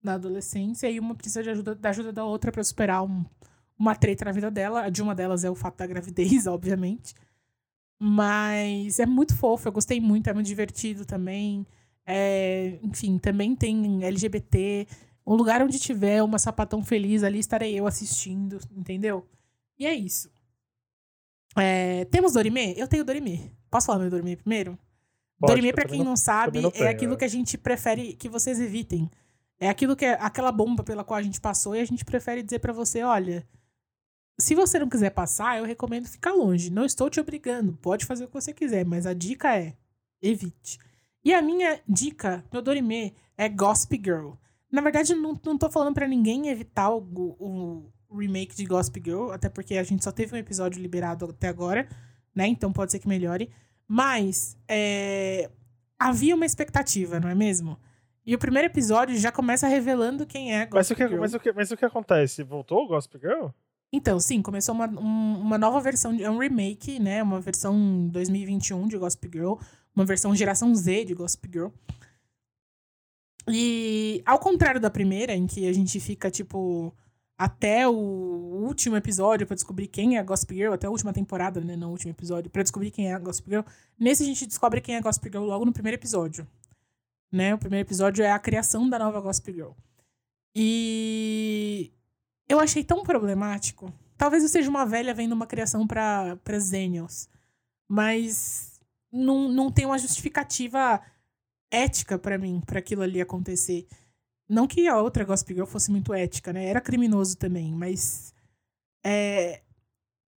na adolescência e uma precisa de ajuda, da ajuda da outra para superar um, uma treta na vida dela. De uma delas é o fato da gravidez, obviamente. Mas é muito fofo, eu gostei muito, é muito divertido também. É, enfim, também tem LGBT. Um lugar onde tiver uma sapatão feliz ali, estarei eu assistindo, entendeu? E é isso. É, temos Dorime? Eu tenho Dorime. Posso falar meu Dorime primeiro? Pode, Dorime, pra quem não, não sabe, não é tenho, é aquilo é. que a gente prefere que vocês evitem. É aquilo que é aquela bomba pela qual a gente passou e a gente prefere dizer para você, olha, se você não quiser passar, eu recomendo ficar longe. Não estou te obrigando, pode fazer o que você quiser, mas a dica é evite. E a minha dica, meu Dorime, é Gossip Girl. Na verdade, não, não tô falando para ninguém evitar o, o, remake de Gossip Girl, até porque a gente só teve um episódio liberado até agora, né? Então pode ser que melhore. Mas é, havia uma expectativa, não é mesmo? E o primeiro episódio já começa revelando quem é Gossip mas o que, Girl. Mas o que, mas o que acontece? Voltou o Gossip Girl? Então, sim, começou uma, um, uma nova versão, é um remake, né? Uma versão 2021 de Gossip Girl, uma versão geração Z de Gossip Girl. E ao contrário da primeira, em que a gente fica, tipo, até o último episódio para descobrir quem é a Gossip Girl, até a última temporada, né? No último episódio, para descobrir quem é a Gossip Girl. Nesse a gente descobre quem é a Gossip Girl logo no primeiro episódio né? O primeiro episódio é a criação da nova Gossip Girl. E eu achei tão problemático. Talvez eu seja uma velha vendo uma criação para Zenials, mas não, não tem uma justificativa ética para mim, para aquilo ali acontecer. Não que a outra Gossip Girl fosse muito ética, né? Era criminoso também, mas é,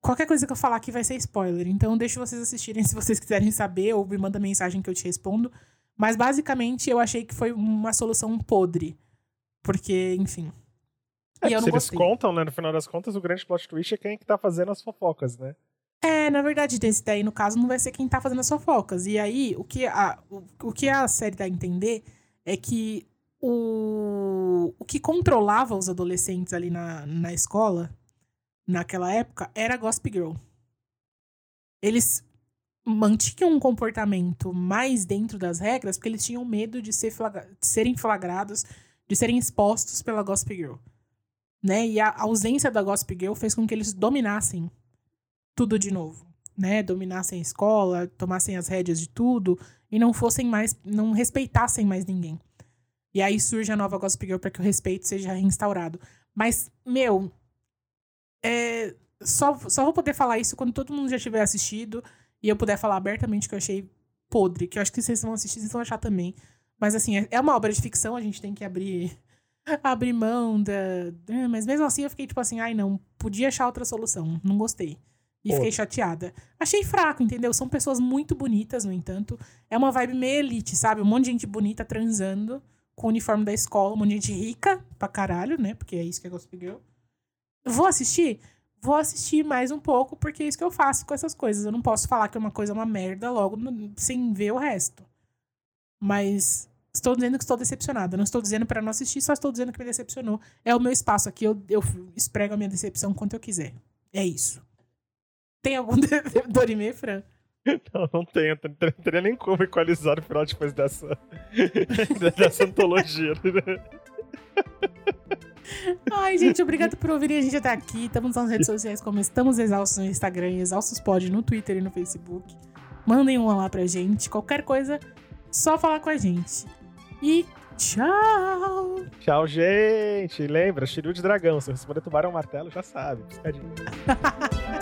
qualquer coisa que eu falar aqui vai ser spoiler. Então deixo vocês assistirem se vocês quiserem saber ou me manda mensagem que eu te respondo. Mas basicamente eu achei que foi uma solução podre. Porque, enfim. É, e eu não se gostei. eles contam, né? No final das contas, o grande plot twist é quem é que tá fazendo as fofocas, né? É, na verdade, desse daí, no caso, não vai ser quem tá fazendo as fofocas. E aí, o que a, o, o que a série dá a entender é que o, o que controlava os adolescentes ali na, na escola, naquela época, era Gossip Girl. Eles mantinham um comportamento mais dentro das regras porque eles tinham medo de, ser flagra de serem flagrados, de serem expostos pela Gossip Girl. Né? E a ausência da Gossip Girl fez com que eles dominassem tudo de novo. Né? Dominassem a escola, tomassem as rédeas de tudo e não fossem mais, não respeitassem mais ninguém. E aí surge a nova Gossip Girl para que o respeito seja reinstaurado. Mas, meu, é, só, só vou poder falar isso quando todo mundo já tiver assistido e eu puder falar abertamente que eu achei podre, que eu acho que vocês vão assistir, vocês vão achar também. Mas assim, é, é uma obra de ficção, a gente tem que abrir abrir mão da. É, mas mesmo assim eu fiquei tipo assim, ai não, podia achar outra solução. Não gostei. E fiquei chateada. Achei fraco, entendeu? São pessoas muito bonitas, no entanto. É uma vibe meio elite, sabe? Um monte de gente bonita transando com o uniforme da escola, um monte de gente rica pra caralho, né? Porque é isso que é Gossip Girl. Vou assistir? vou assistir mais um pouco, porque é isso que eu faço com essas coisas. Eu não posso falar que uma coisa é uma merda logo sem ver o resto. Mas estou dizendo que estou decepcionada. Não estou dizendo para não assistir, só estou dizendo que me decepcionou. É o meu espaço aqui, eu, eu esprego a minha decepção quanto eu quiser. É isso. Tem algum Dorime, Fran? Não, não tenho. Não teria nem como equalizar o final depois dessa, dessa antologia. Ai, gente, obrigado por ouvirem a gente até aqui. Estamos nas redes sociais como Estamos Exaustos no Instagram, Exaustos Pod no Twitter e no Facebook. Mandem um lá pra gente. Qualquer coisa, só falar com a gente. E tchau! Tchau, gente! Lembra, Shiryu de dragão. Se responder tubarão martelo, já sabe. Piscadinho.